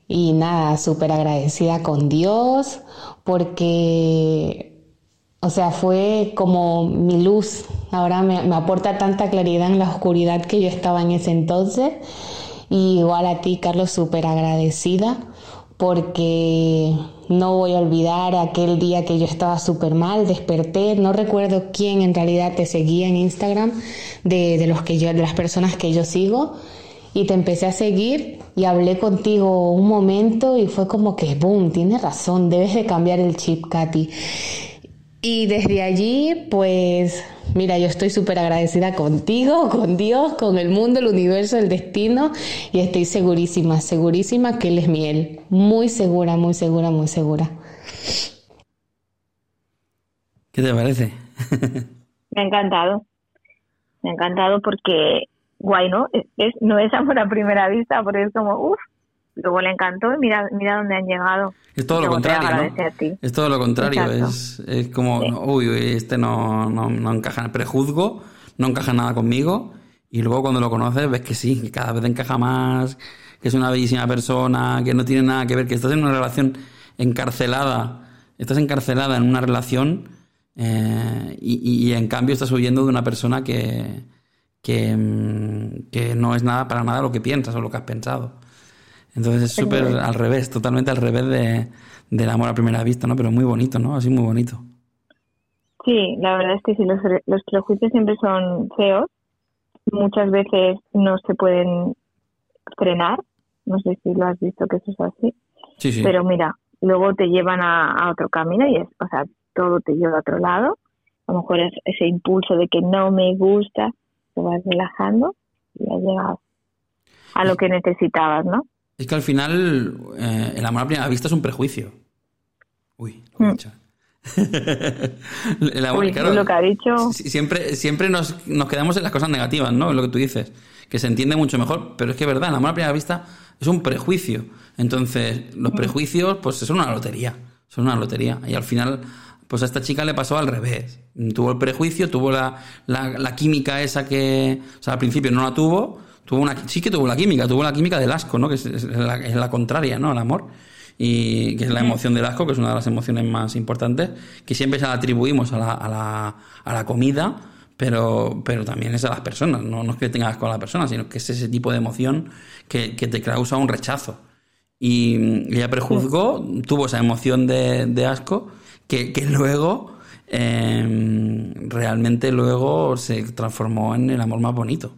Y nada, súper agradecida con Dios porque, o sea, fue como mi luz. Ahora me, me aporta tanta claridad en la oscuridad que yo estaba en ese entonces. Y igual a ti, Carlos, súper agradecida porque no voy a olvidar aquel día que yo estaba súper mal, desperté, no recuerdo quién en realidad te seguía en Instagram, de, los que yo, de las personas que yo sigo, y te empecé a seguir y hablé contigo un momento y fue como que, boom, tienes razón, debes de cambiar el chip, Katy. Y desde allí, pues, mira, yo estoy súper agradecida contigo, con Dios, con el mundo, el universo, el destino, y estoy segurísima, segurísima que Él es miel. Muy segura, muy segura, muy segura. ¿Qué te parece? Me ha encantado. Me ha encantado porque, guay, ¿no? Es, no es amor a primera vista, porque es como, uff, luego le encantó y mira, mira dónde han llegado. Es todo lo contrario, ¿no? Es todo lo contrario, es, es, como, uy, este no, no, no encaja, prejuzgo, no encaja nada conmigo, y luego cuando lo conoces ves que sí, que cada vez encaja más, que es una bellísima persona, que no tiene nada que ver, que estás en una relación encarcelada, estás encarcelada en una relación eh, y, y, en cambio estás huyendo de una persona que, que, mm, que no es nada para nada lo que piensas o lo que has pensado. Entonces es súper al revés, totalmente al revés de, del amor a primera vista, ¿no? Pero muy bonito, ¿no? Así muy bonito. Sí, la verdad es que sí, los, los prejuicios siempre son feos. Muchas veces no se pueden frenar. No sé si lo has visto que eso es así. Sí, sí. Pero mira, luego te llevan a, otro camino y es, o sea, todo te lleva a otro lado. A lo mejor es ese impulso de que no me gusta, te vas relajando y has llegado a lo que necesitabas, ¿no? Es que al final eh, el amor a primera vista es un prejuicio. Uy, lo he mm. lo que ha dicho. Siempre, siempre nos, nos, quedamos en las cosas negativas, ¿no? lo que tú dices, que se entiende mucho mejor, pero es que es verdad, el amor a primera vista es un prejuicio. Entonces, los prejuicios, pues son una lotería, son una lotería. Y al final, pues a esta chica le pasó al revés. Tuvo el prejuicio, tuvo la, la, química esa que, o sea, al principio no la tuvo, tuvo una, sí que tuvo la química, tuvo la química del asco, ¿no? Que es, la, es la contraria, ¿no? Al amor y que es la emoción del asco, que es una de las emociones más importantes, que siempre se la atribuimos a la, a la, a la comida, pero, pero también es a las personas, no, no es que tenga asco a la persona, sino que es ese tipo de emoción que, que te causa un rechazo. Y ella prejuzgó, tuvo esa emoción de, de asco, que, que luego, eh, realmente luego se transformó en el amor más bonito.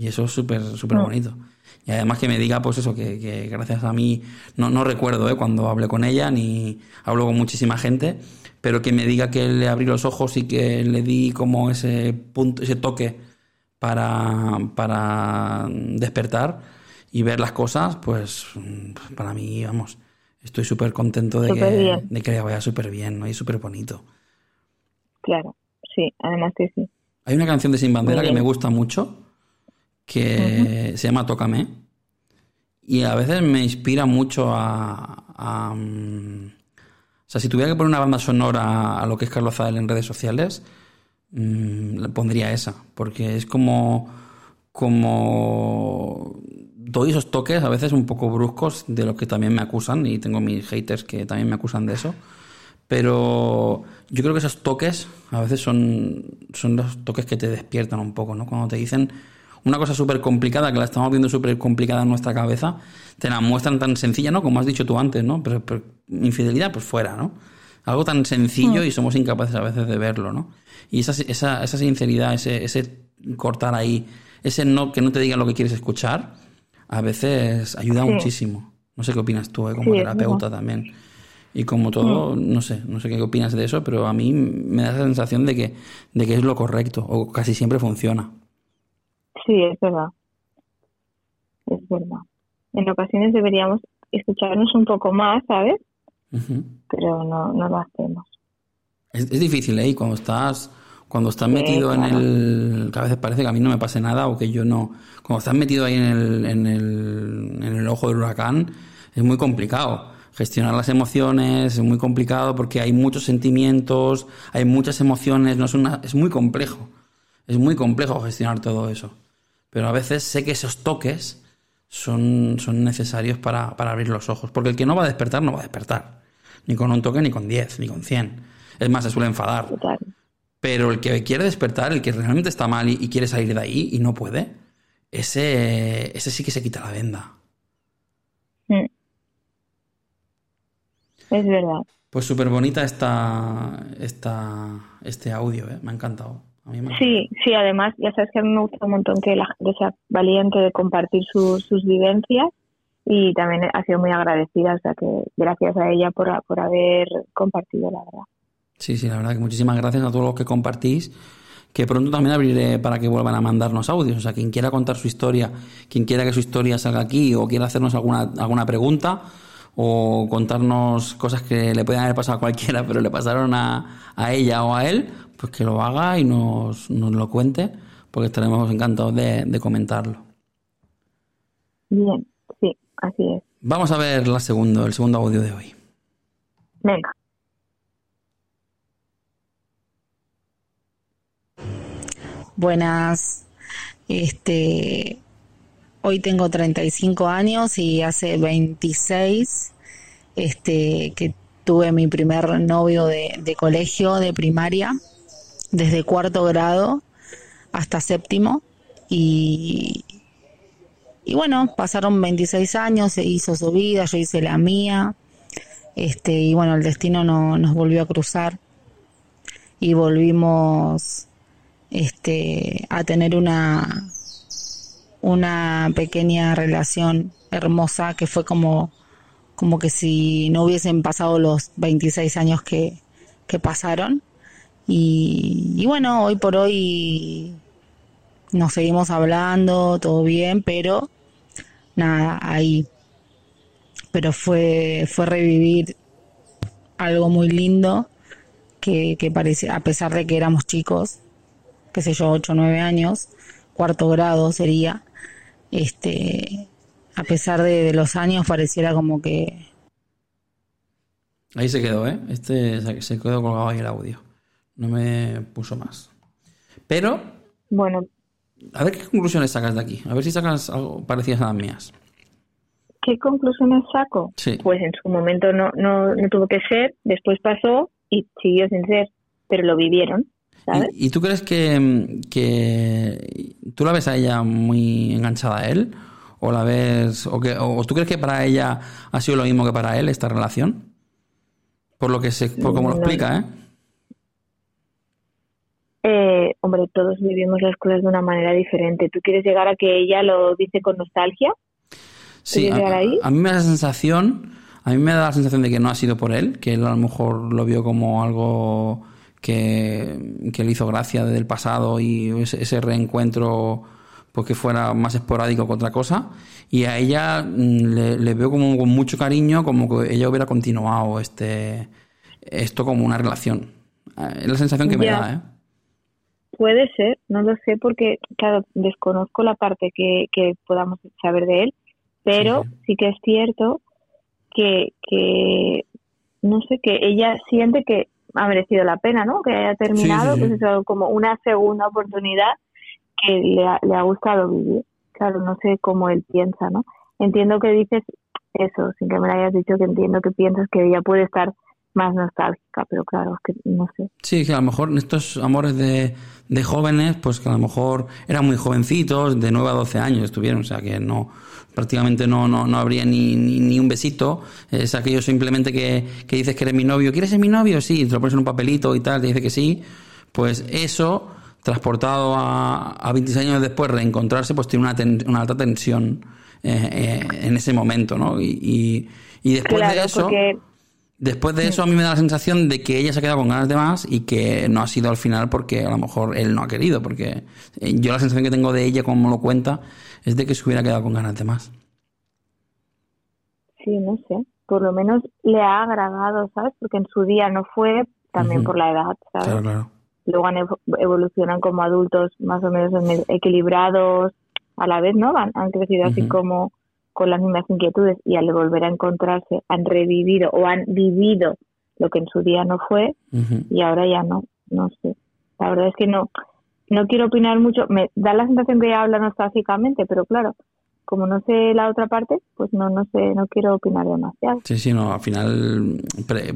Y eso es súper, súper bonito. Y además que me diga, pues eso, que, gracias a mí, no, no recuerdo ¿eh? cuando hablé con ella, ni hablo con muchísima gente, pero que me diga que le abrí los ojos y que le di como ese punto, ese toque para, para despertar y ver las cosas, pues para mí, vamos, estoy súper contento de que, de que vaya súper bien, ¿no? Y súper bonito. Claro, sí, además que sí. Hay una canción de Sin Bandera que me gusta mucho, que se llama Tócame. Y a veces me inspira mucho a, mm, o sea, si tuviera que poner una banda sonora a lo que es Carlos Zadel en redes sociales, mm, le pondría esa. Porque es como. como. doy esos toques a veces un poco bruscos de lo que también me acusan. Y tengo mis haters que también me acusan de eso. Pero yo creo que esos toques a veces son, son los toques que te despiertan un poco, ¿no? Cuando te dicen una cosa súper complicada, que la estamos viendo súper complicada en nuestra cabeza, te la muestran tan sencilla, ¿no? Como has dicho tú antes, ¿no? Pero, infidelidad, pues fuera, ¿no? Algo tan sencillo mm. y somos incapaces a veces de verlo, ¿no? Y esa, esa, esa sinceridad, ese, ese cortar ahí, ese no que no te digan lo que quieres escuchar, a veces ayuda muchísimo. No sé qué opinas tú, ¿eh? como terapeuta también. Y como todo, mm. no sé, no sé qué opinas de eso, pero a mí me da la sensación de que, de que es lo correcto, o casi siempre funciona. Sí, es verdad. Es verdad. En ocasiones deberíamos escucharnos un poco más, ¿sabes? Pero no, no lo hacemos. Es, difícil, ¿eh? cuando estás cuando estás metido en el... Que a veces parece que a mí no me pase nada o que yo no... Cuando estás metido ahí en el, en el, en el ojo del huracán, es muy complicado. Gestionar las emociones es muy complicado porque hay muchos sentimientos, hay muchas emociones, no es, una, es muy complejo. Es muy complejo gestionar todo eso. Pero a veces sé que esos toques son, son necesarios para, abrir los ojos. Porque el que no va a despertar, no va a despertar. Ni con un toque, ni con 10, ni con 100. Es más, se suele enfadar. Pero el que quiere despertar, el que realmente está mal y, quiere salir de ahí y no puede, ese, ese sí que se quita la venda. Mm. Es verdad. Pues súper bonita esta, esta, este audio, ¿eh? me ha encantado. Sí, sí, además, ya sabes que a mí me gusta un montón que la gente sea valiente de compartir sus vivencias y también ha sido muy agradecida, o sea que gracias a ella por, por haber compartido, la verdad. Sí, sí, la verdad que muchísimas gracias a todos los que compartís que pronto también abriré para que vuelvan a mandarnos audios. O sea, quien quiera contar su historia, quien quiera que su historia salga aquí o quiera hacernos alguna, alguna pregunta o contarnos cosas que le puedan haber pasado a cualquiera, pero le pasaron a, a ella o a él, pues que lo haga y nos, nos lo cuente, porque estaremos encantados de, comentarlo. Bien, sí, así es. Vamos a ver la segundo, el segundo audio de hoy. Venga. Buenas. Este, hoy tengo 35 años y hace 26 este, que tuve mi primer novio de, de colegio, de primaria desde cuarto grado hasta séptimo. Y, y bueno, pasaron 26 años, se hizo su vida, yo hice la mía, este, y bueno, el destino no, nos volvió a cruzar. Y volvimos este, a tener una, una pequeña relación hermosa que fue como, como que si no hubiesen pasado los 26 años que, que pasaron. Y, bueno, hoy por hoy nos seguimos hablando, todo bien, pero nada, ahí. Pero fue, fue revivir algo muy lindo que, que parecía, a pesar de que éramos chicos, qué sé yo, 8 o 9 años, cuarto grado sería, este, a pesar de, los años pareciera como que... Ahí se quedó, ¿eh? Este se quedó colgado ahí el audio. No me puso más. Pero... Bueno. A ver qué conclusiones sacas de aquí. A ver si sacas algo parecidas a las mías. ¿Qué conclusiones saco? Sí. Pues en su momento no, no, no tuvo que ser, después pasó y siguió sin ser, pero lo vivieron. ¿Y, tú crees que, que, tú la ves a ella muy enganchada a él? ¿O la ves, o, que, o tú crees que para ella ha sido lo mismo que para él esta relación? Por lo que se, por cómo lo explica, ¿eh? ¿Eh? Hombre, todos vivimos las cosas de una manera diferente. ¿Tú quieres llegar a que ella lo dice con nostalgia? Sí, a, a, mí me da la sensación, a mí me da la sensación de que no ha sido por él, que él a lo mejor lo vio como algo que, le hizo gracia desde el pasado y ese, reencuentro pues que fuera más esporádico que otra cosa y a ella mm, le, veo como con mucho cariño como que ella hubiera continuado este esto como una relación es la sensación que me da ¿eh? Puede ser no lo sé porque claro desconozco la parte que, podamos saber de él pero sí, que es cierto que, que no sé que ella siente que ha merecido la pena, ¿no? Que haya terminado, pues eso, como una segunda oportunidad que le ha, le ha gustado vivir. Claro, no sé cómo él piensa, ¿no? Entiendo que dices eso, sin que me lo hayas dicho, que entiendo que piensas que ella puede estar más nostálgica, pero claro, es que no sé. Sí, que a lo mejor en estos amores de, de jóvenes, pues que a lo mejor eran muy jovencitos, de 9 a 12 años estuvieron, o sea que no, prácticamente no, no, no habría ni, ni, un besito. Es aquello simplemente que, que, dices que eres mi novio. ¿Quieres ser mi novio? Sí, te lo pones en un papelito y tal, te dice que sí. Pues eso, transportado a, a 26 años después, reencontrarse, pues tiene una, una alta tensión eh, eh, en ese momento, ¿no? Y, y, después de eso... Después de eso a mí me da la sensación de que ella se ha quedado con ganas de más y que no ha sido al final porque a lo mejor él no ha querido, porque eh, yo la sensación que tengo de ella como lo cuenta es de que se hubiera quedado con ganas de más. Sí, no sé. Por lo menos le ha agradado, ¿sabes? Porque en su día no fue, también por la edad, ¿sabes? Claro, claro. Luego evolucionan como adultos más o menos equilibrados a la vez, ¿no? Han, han crecido así como con las mismas inquietudes y al volver a encontrarse han revivido o han vivido lo que en su día no fue y ahora ya no, no sé. La verdad es que no, no quiero opinar mucho. Me da la sensación que habla nostálgicamente, pero claro, como no sé la otra parte, pues no, no sé, no quiero opinar demasiado. Sí, sí, no, al final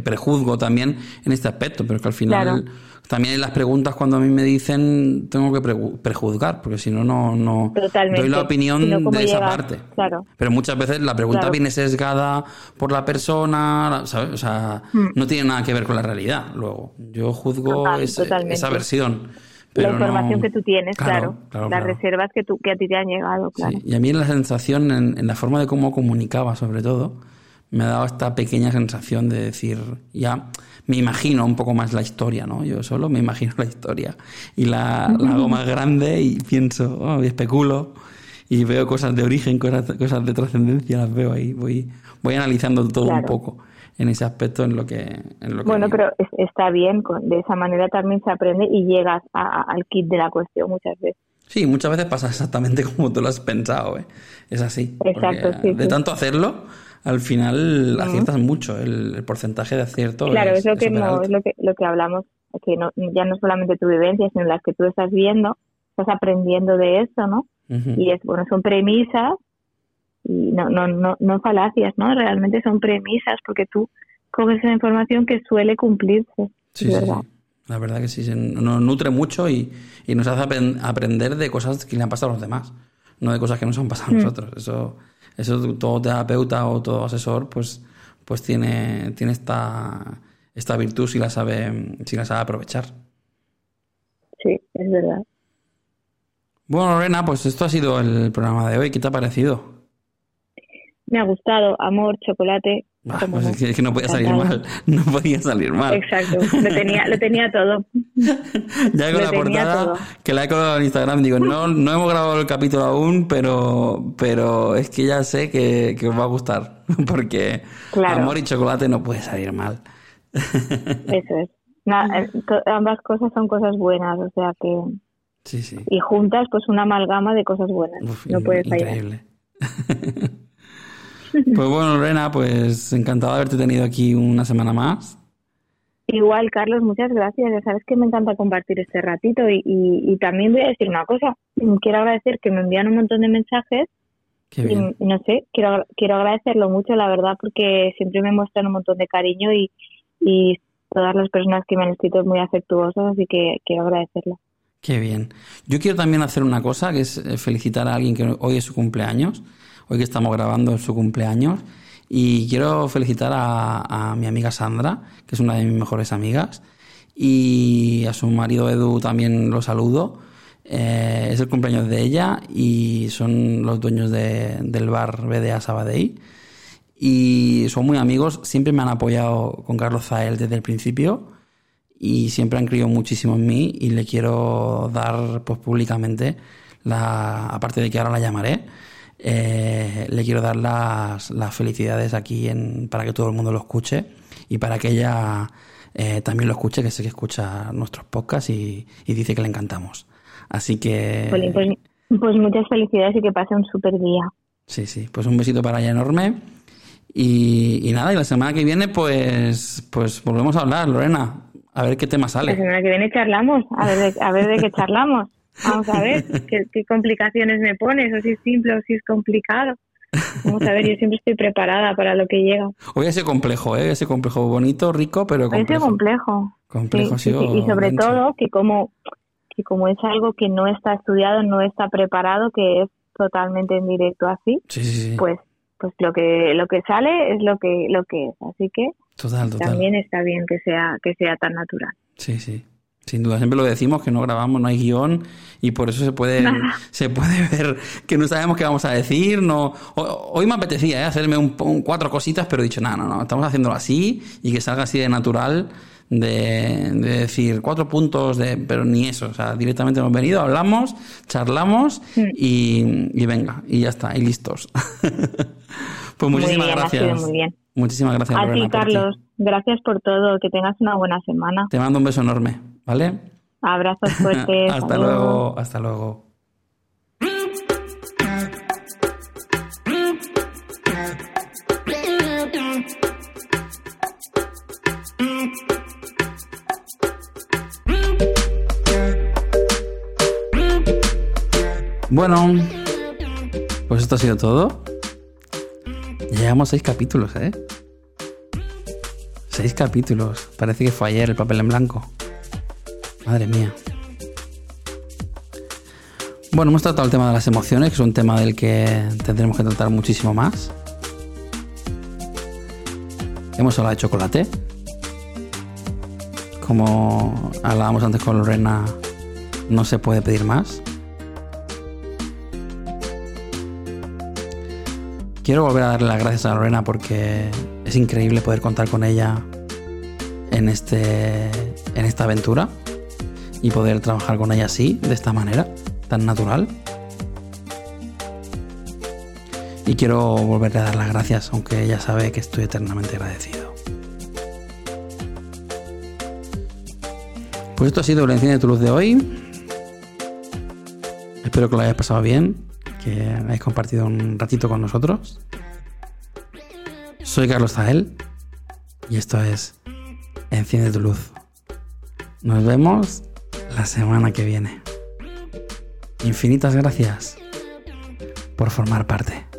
prejuzgo también en este aspecto, pero es que al final también en las preguntas cuando a mí me dicen tengo que prejuzgar, porque si no, no, no doy la opinión de esa parte. Claro. Pero muchas veces la pregunta viene sesgada por la persona, ¿sabes? O sea, hmm. no tiene nada que ver con la realidad. Luego, yo juzgo esa versión la información que tú tienes, claro, las reservas que, tú, que a ti te han llegado, claro. Y a mí la sensación, en, la forma de cómo comunicaba sobre todo, me ha dado esta pequeña sensación de decir, ya me imagino un poco más la historia, ¿no? Yo solo me imagino la historia y la, hago más grande y pienso, oh, y especulo y veo cosas de origen, cosas, cosas de trascendencia, las veo ahí, voy, voy analizando todo un poco en ese aspecto en lo que... En lo bueno, pero está bien, de esa manera también se aprende y llegas al kit de la cuestión muchas veces. Sí, muchas veces pasa exactamente como tú lo has pensado, ¿eh? es así. Exacto, sí, De tanto hacerlo, al final aciertas mucho el, porcentaje de acierto. Claro, es, lo que no, es lo que lo que hablamos, que no, ya no solamente tu vivencia, sino las que tú estás viendo, estás aprendiendo de eso, ¿no? Y es bueno, son premisas y no, no, no, no falacias, ¿no? Realmente son premisas porque tú coges esa información que suele cumplirse. Sí, verdad. La verdad que sí, nos nutre mucho y, y nos hace aprender de cosas que le han pasado a los demás, no de cosas que nos han pasado a mm. nosotros. Eso, eso todo terapeuta o todo asesor, pues, pues tiene, tiene esta, esta virtud si la sabe, si la sabe aprovechar. Sí, es verdad. Bueno, Lorena, pues esto ha sido el programa de hoy. ¿Qué te ha parecido? Me ha gustado, amor, chocolate. Ah, pues es, que, no podía salir mal, no podía salir mal. Exacto, lo tenía, lo tenía todo. ya con la portada, que la he colgado en Instagram, digo, no, no hemos grabado el capítulo aún, pero, pero es que ya sé que, que os va a gustar, porque amor y chocolate no puede salir mal. Eso es. eh, ambas cosas son cosas buenas, o sea que... Sí, sí. Y juntas, pues una amalgama de cosas buenas. no puede fallar. Increíble. Pues bueno, Lorena, pues encantado de haberte tenido aquí una semana más. Igual, Carlos, muchas gracias. Ya sabes que me encanta compartir este ratito y, también voy a decir una cosa. Quiero agradecer que me envían un montón de mensajes y no sé, quiero, quiero agradecerlo mucho, la verdad, porque siempre me muestran un montón de cariño y, y todas las personas que me han escrito muy afectuosas, así que quiero agradecerlo. Qué bien. Yo quiero también hacer una cosa, que es felicitar a alguien que hoy es su cumpleaños, hoy que estamos grabando su cumpleaños, y quiero felicitar a, mi amiga Sandra, que es una de mis mejores amigas, y a su marido Edu también lo saludo. Eh, es el cumpleaños de ella y son los dueños del bar BDA Sabadell. Y son muy amigos, siempre me han apoyado con Carlos Zael desde el principio. Y siempre han creído muchísimo en mí y le quiero dar pues públicamente la aparte de que ahora la llamaré eh, le quiero dar las, las felicidades aquí en, para que todo el mundo lo escuche y para que ella eh, también lo escuche, que sé que escucha nuestros podcasts y, dice que le encantamos. Así que... Pues, pues, muchas felicidades y que pase un súper día. Sí, sí, pues un besito para ella enorme y, nada, y la semana que viene, pues, pues volvemos a hablar, Lorena. A ver qué tema sale. La semana que viene charlamos, a ver de, a ver de qué charlamos. Vamos a ver qué, complicaciones me pones, o si es simple o si es complicado. Vamos a ver, yo siempre estoy preparada para lo que llega. Hoy ese complejo, ¿eh? ese complejo bonito, rico, pero complejo. Ese complejo. Complejo, sí, Y sobre todo que como, que como es algo que no está estudiado, no está preparado, que es totalmente en directo así, pues pues lo que lo que sale es lo que lo que es así que también está bien que sea que sea tan natural sí sí sin duda siempre lo decimos que no grabamos no hay guion y por eso se puede se puede ver que no sabemos qué vamos a decir no hoy me apetecía ¿eh? hacerme un, cuatro cositas pero he dicho no no no estamos haciéndolo así y que salga así de natural de, decir cuatro puntos, de, pero ni eso. O sea, directamente hemos venido, hablamos, charlamos mm. y, venga, y ya está, y listos. pues muchísimas gracias. muy bien. Muchísimas gracias. A ti, Carlos. Gracias por todo. Que tengas una buena semana. Te mando un beso enorme, ¿vale? Abrazos fuertes. hasta luego. Hasta luego. Bueno, pues esto ha sido todo. Llevamos seis capítulos, ¿eh? Seis capítulos. Parece que fue ayer el papel en blanco. Madre mía. Bueno, hemos tratado el tema de las emociones, que es un tema del que tendremos que tratar muchísimo más. Hemos hablado de chocolate. Como hablábamos antes con Lorena, no se puede pedir más. Quiero volver a darle las gracias a Lorena porque es increíble poder contar con ella en, este, en esta aventura y poder trabajar con ella así, de esta manera, tan natural. Y quiero volverle a dar las gracias, aunque ella sabe que estoy eternamente agradecido. Pues esto ha sido el Enciende tu Luz de hoy. Espero que lo hayáis pasado bien que hayáis compartido un ratito con nosotros. Soy Carlos Zael y esto es Enciende tu luz. Nos vemos la semana que viene. Infinitas gracias por formar parte.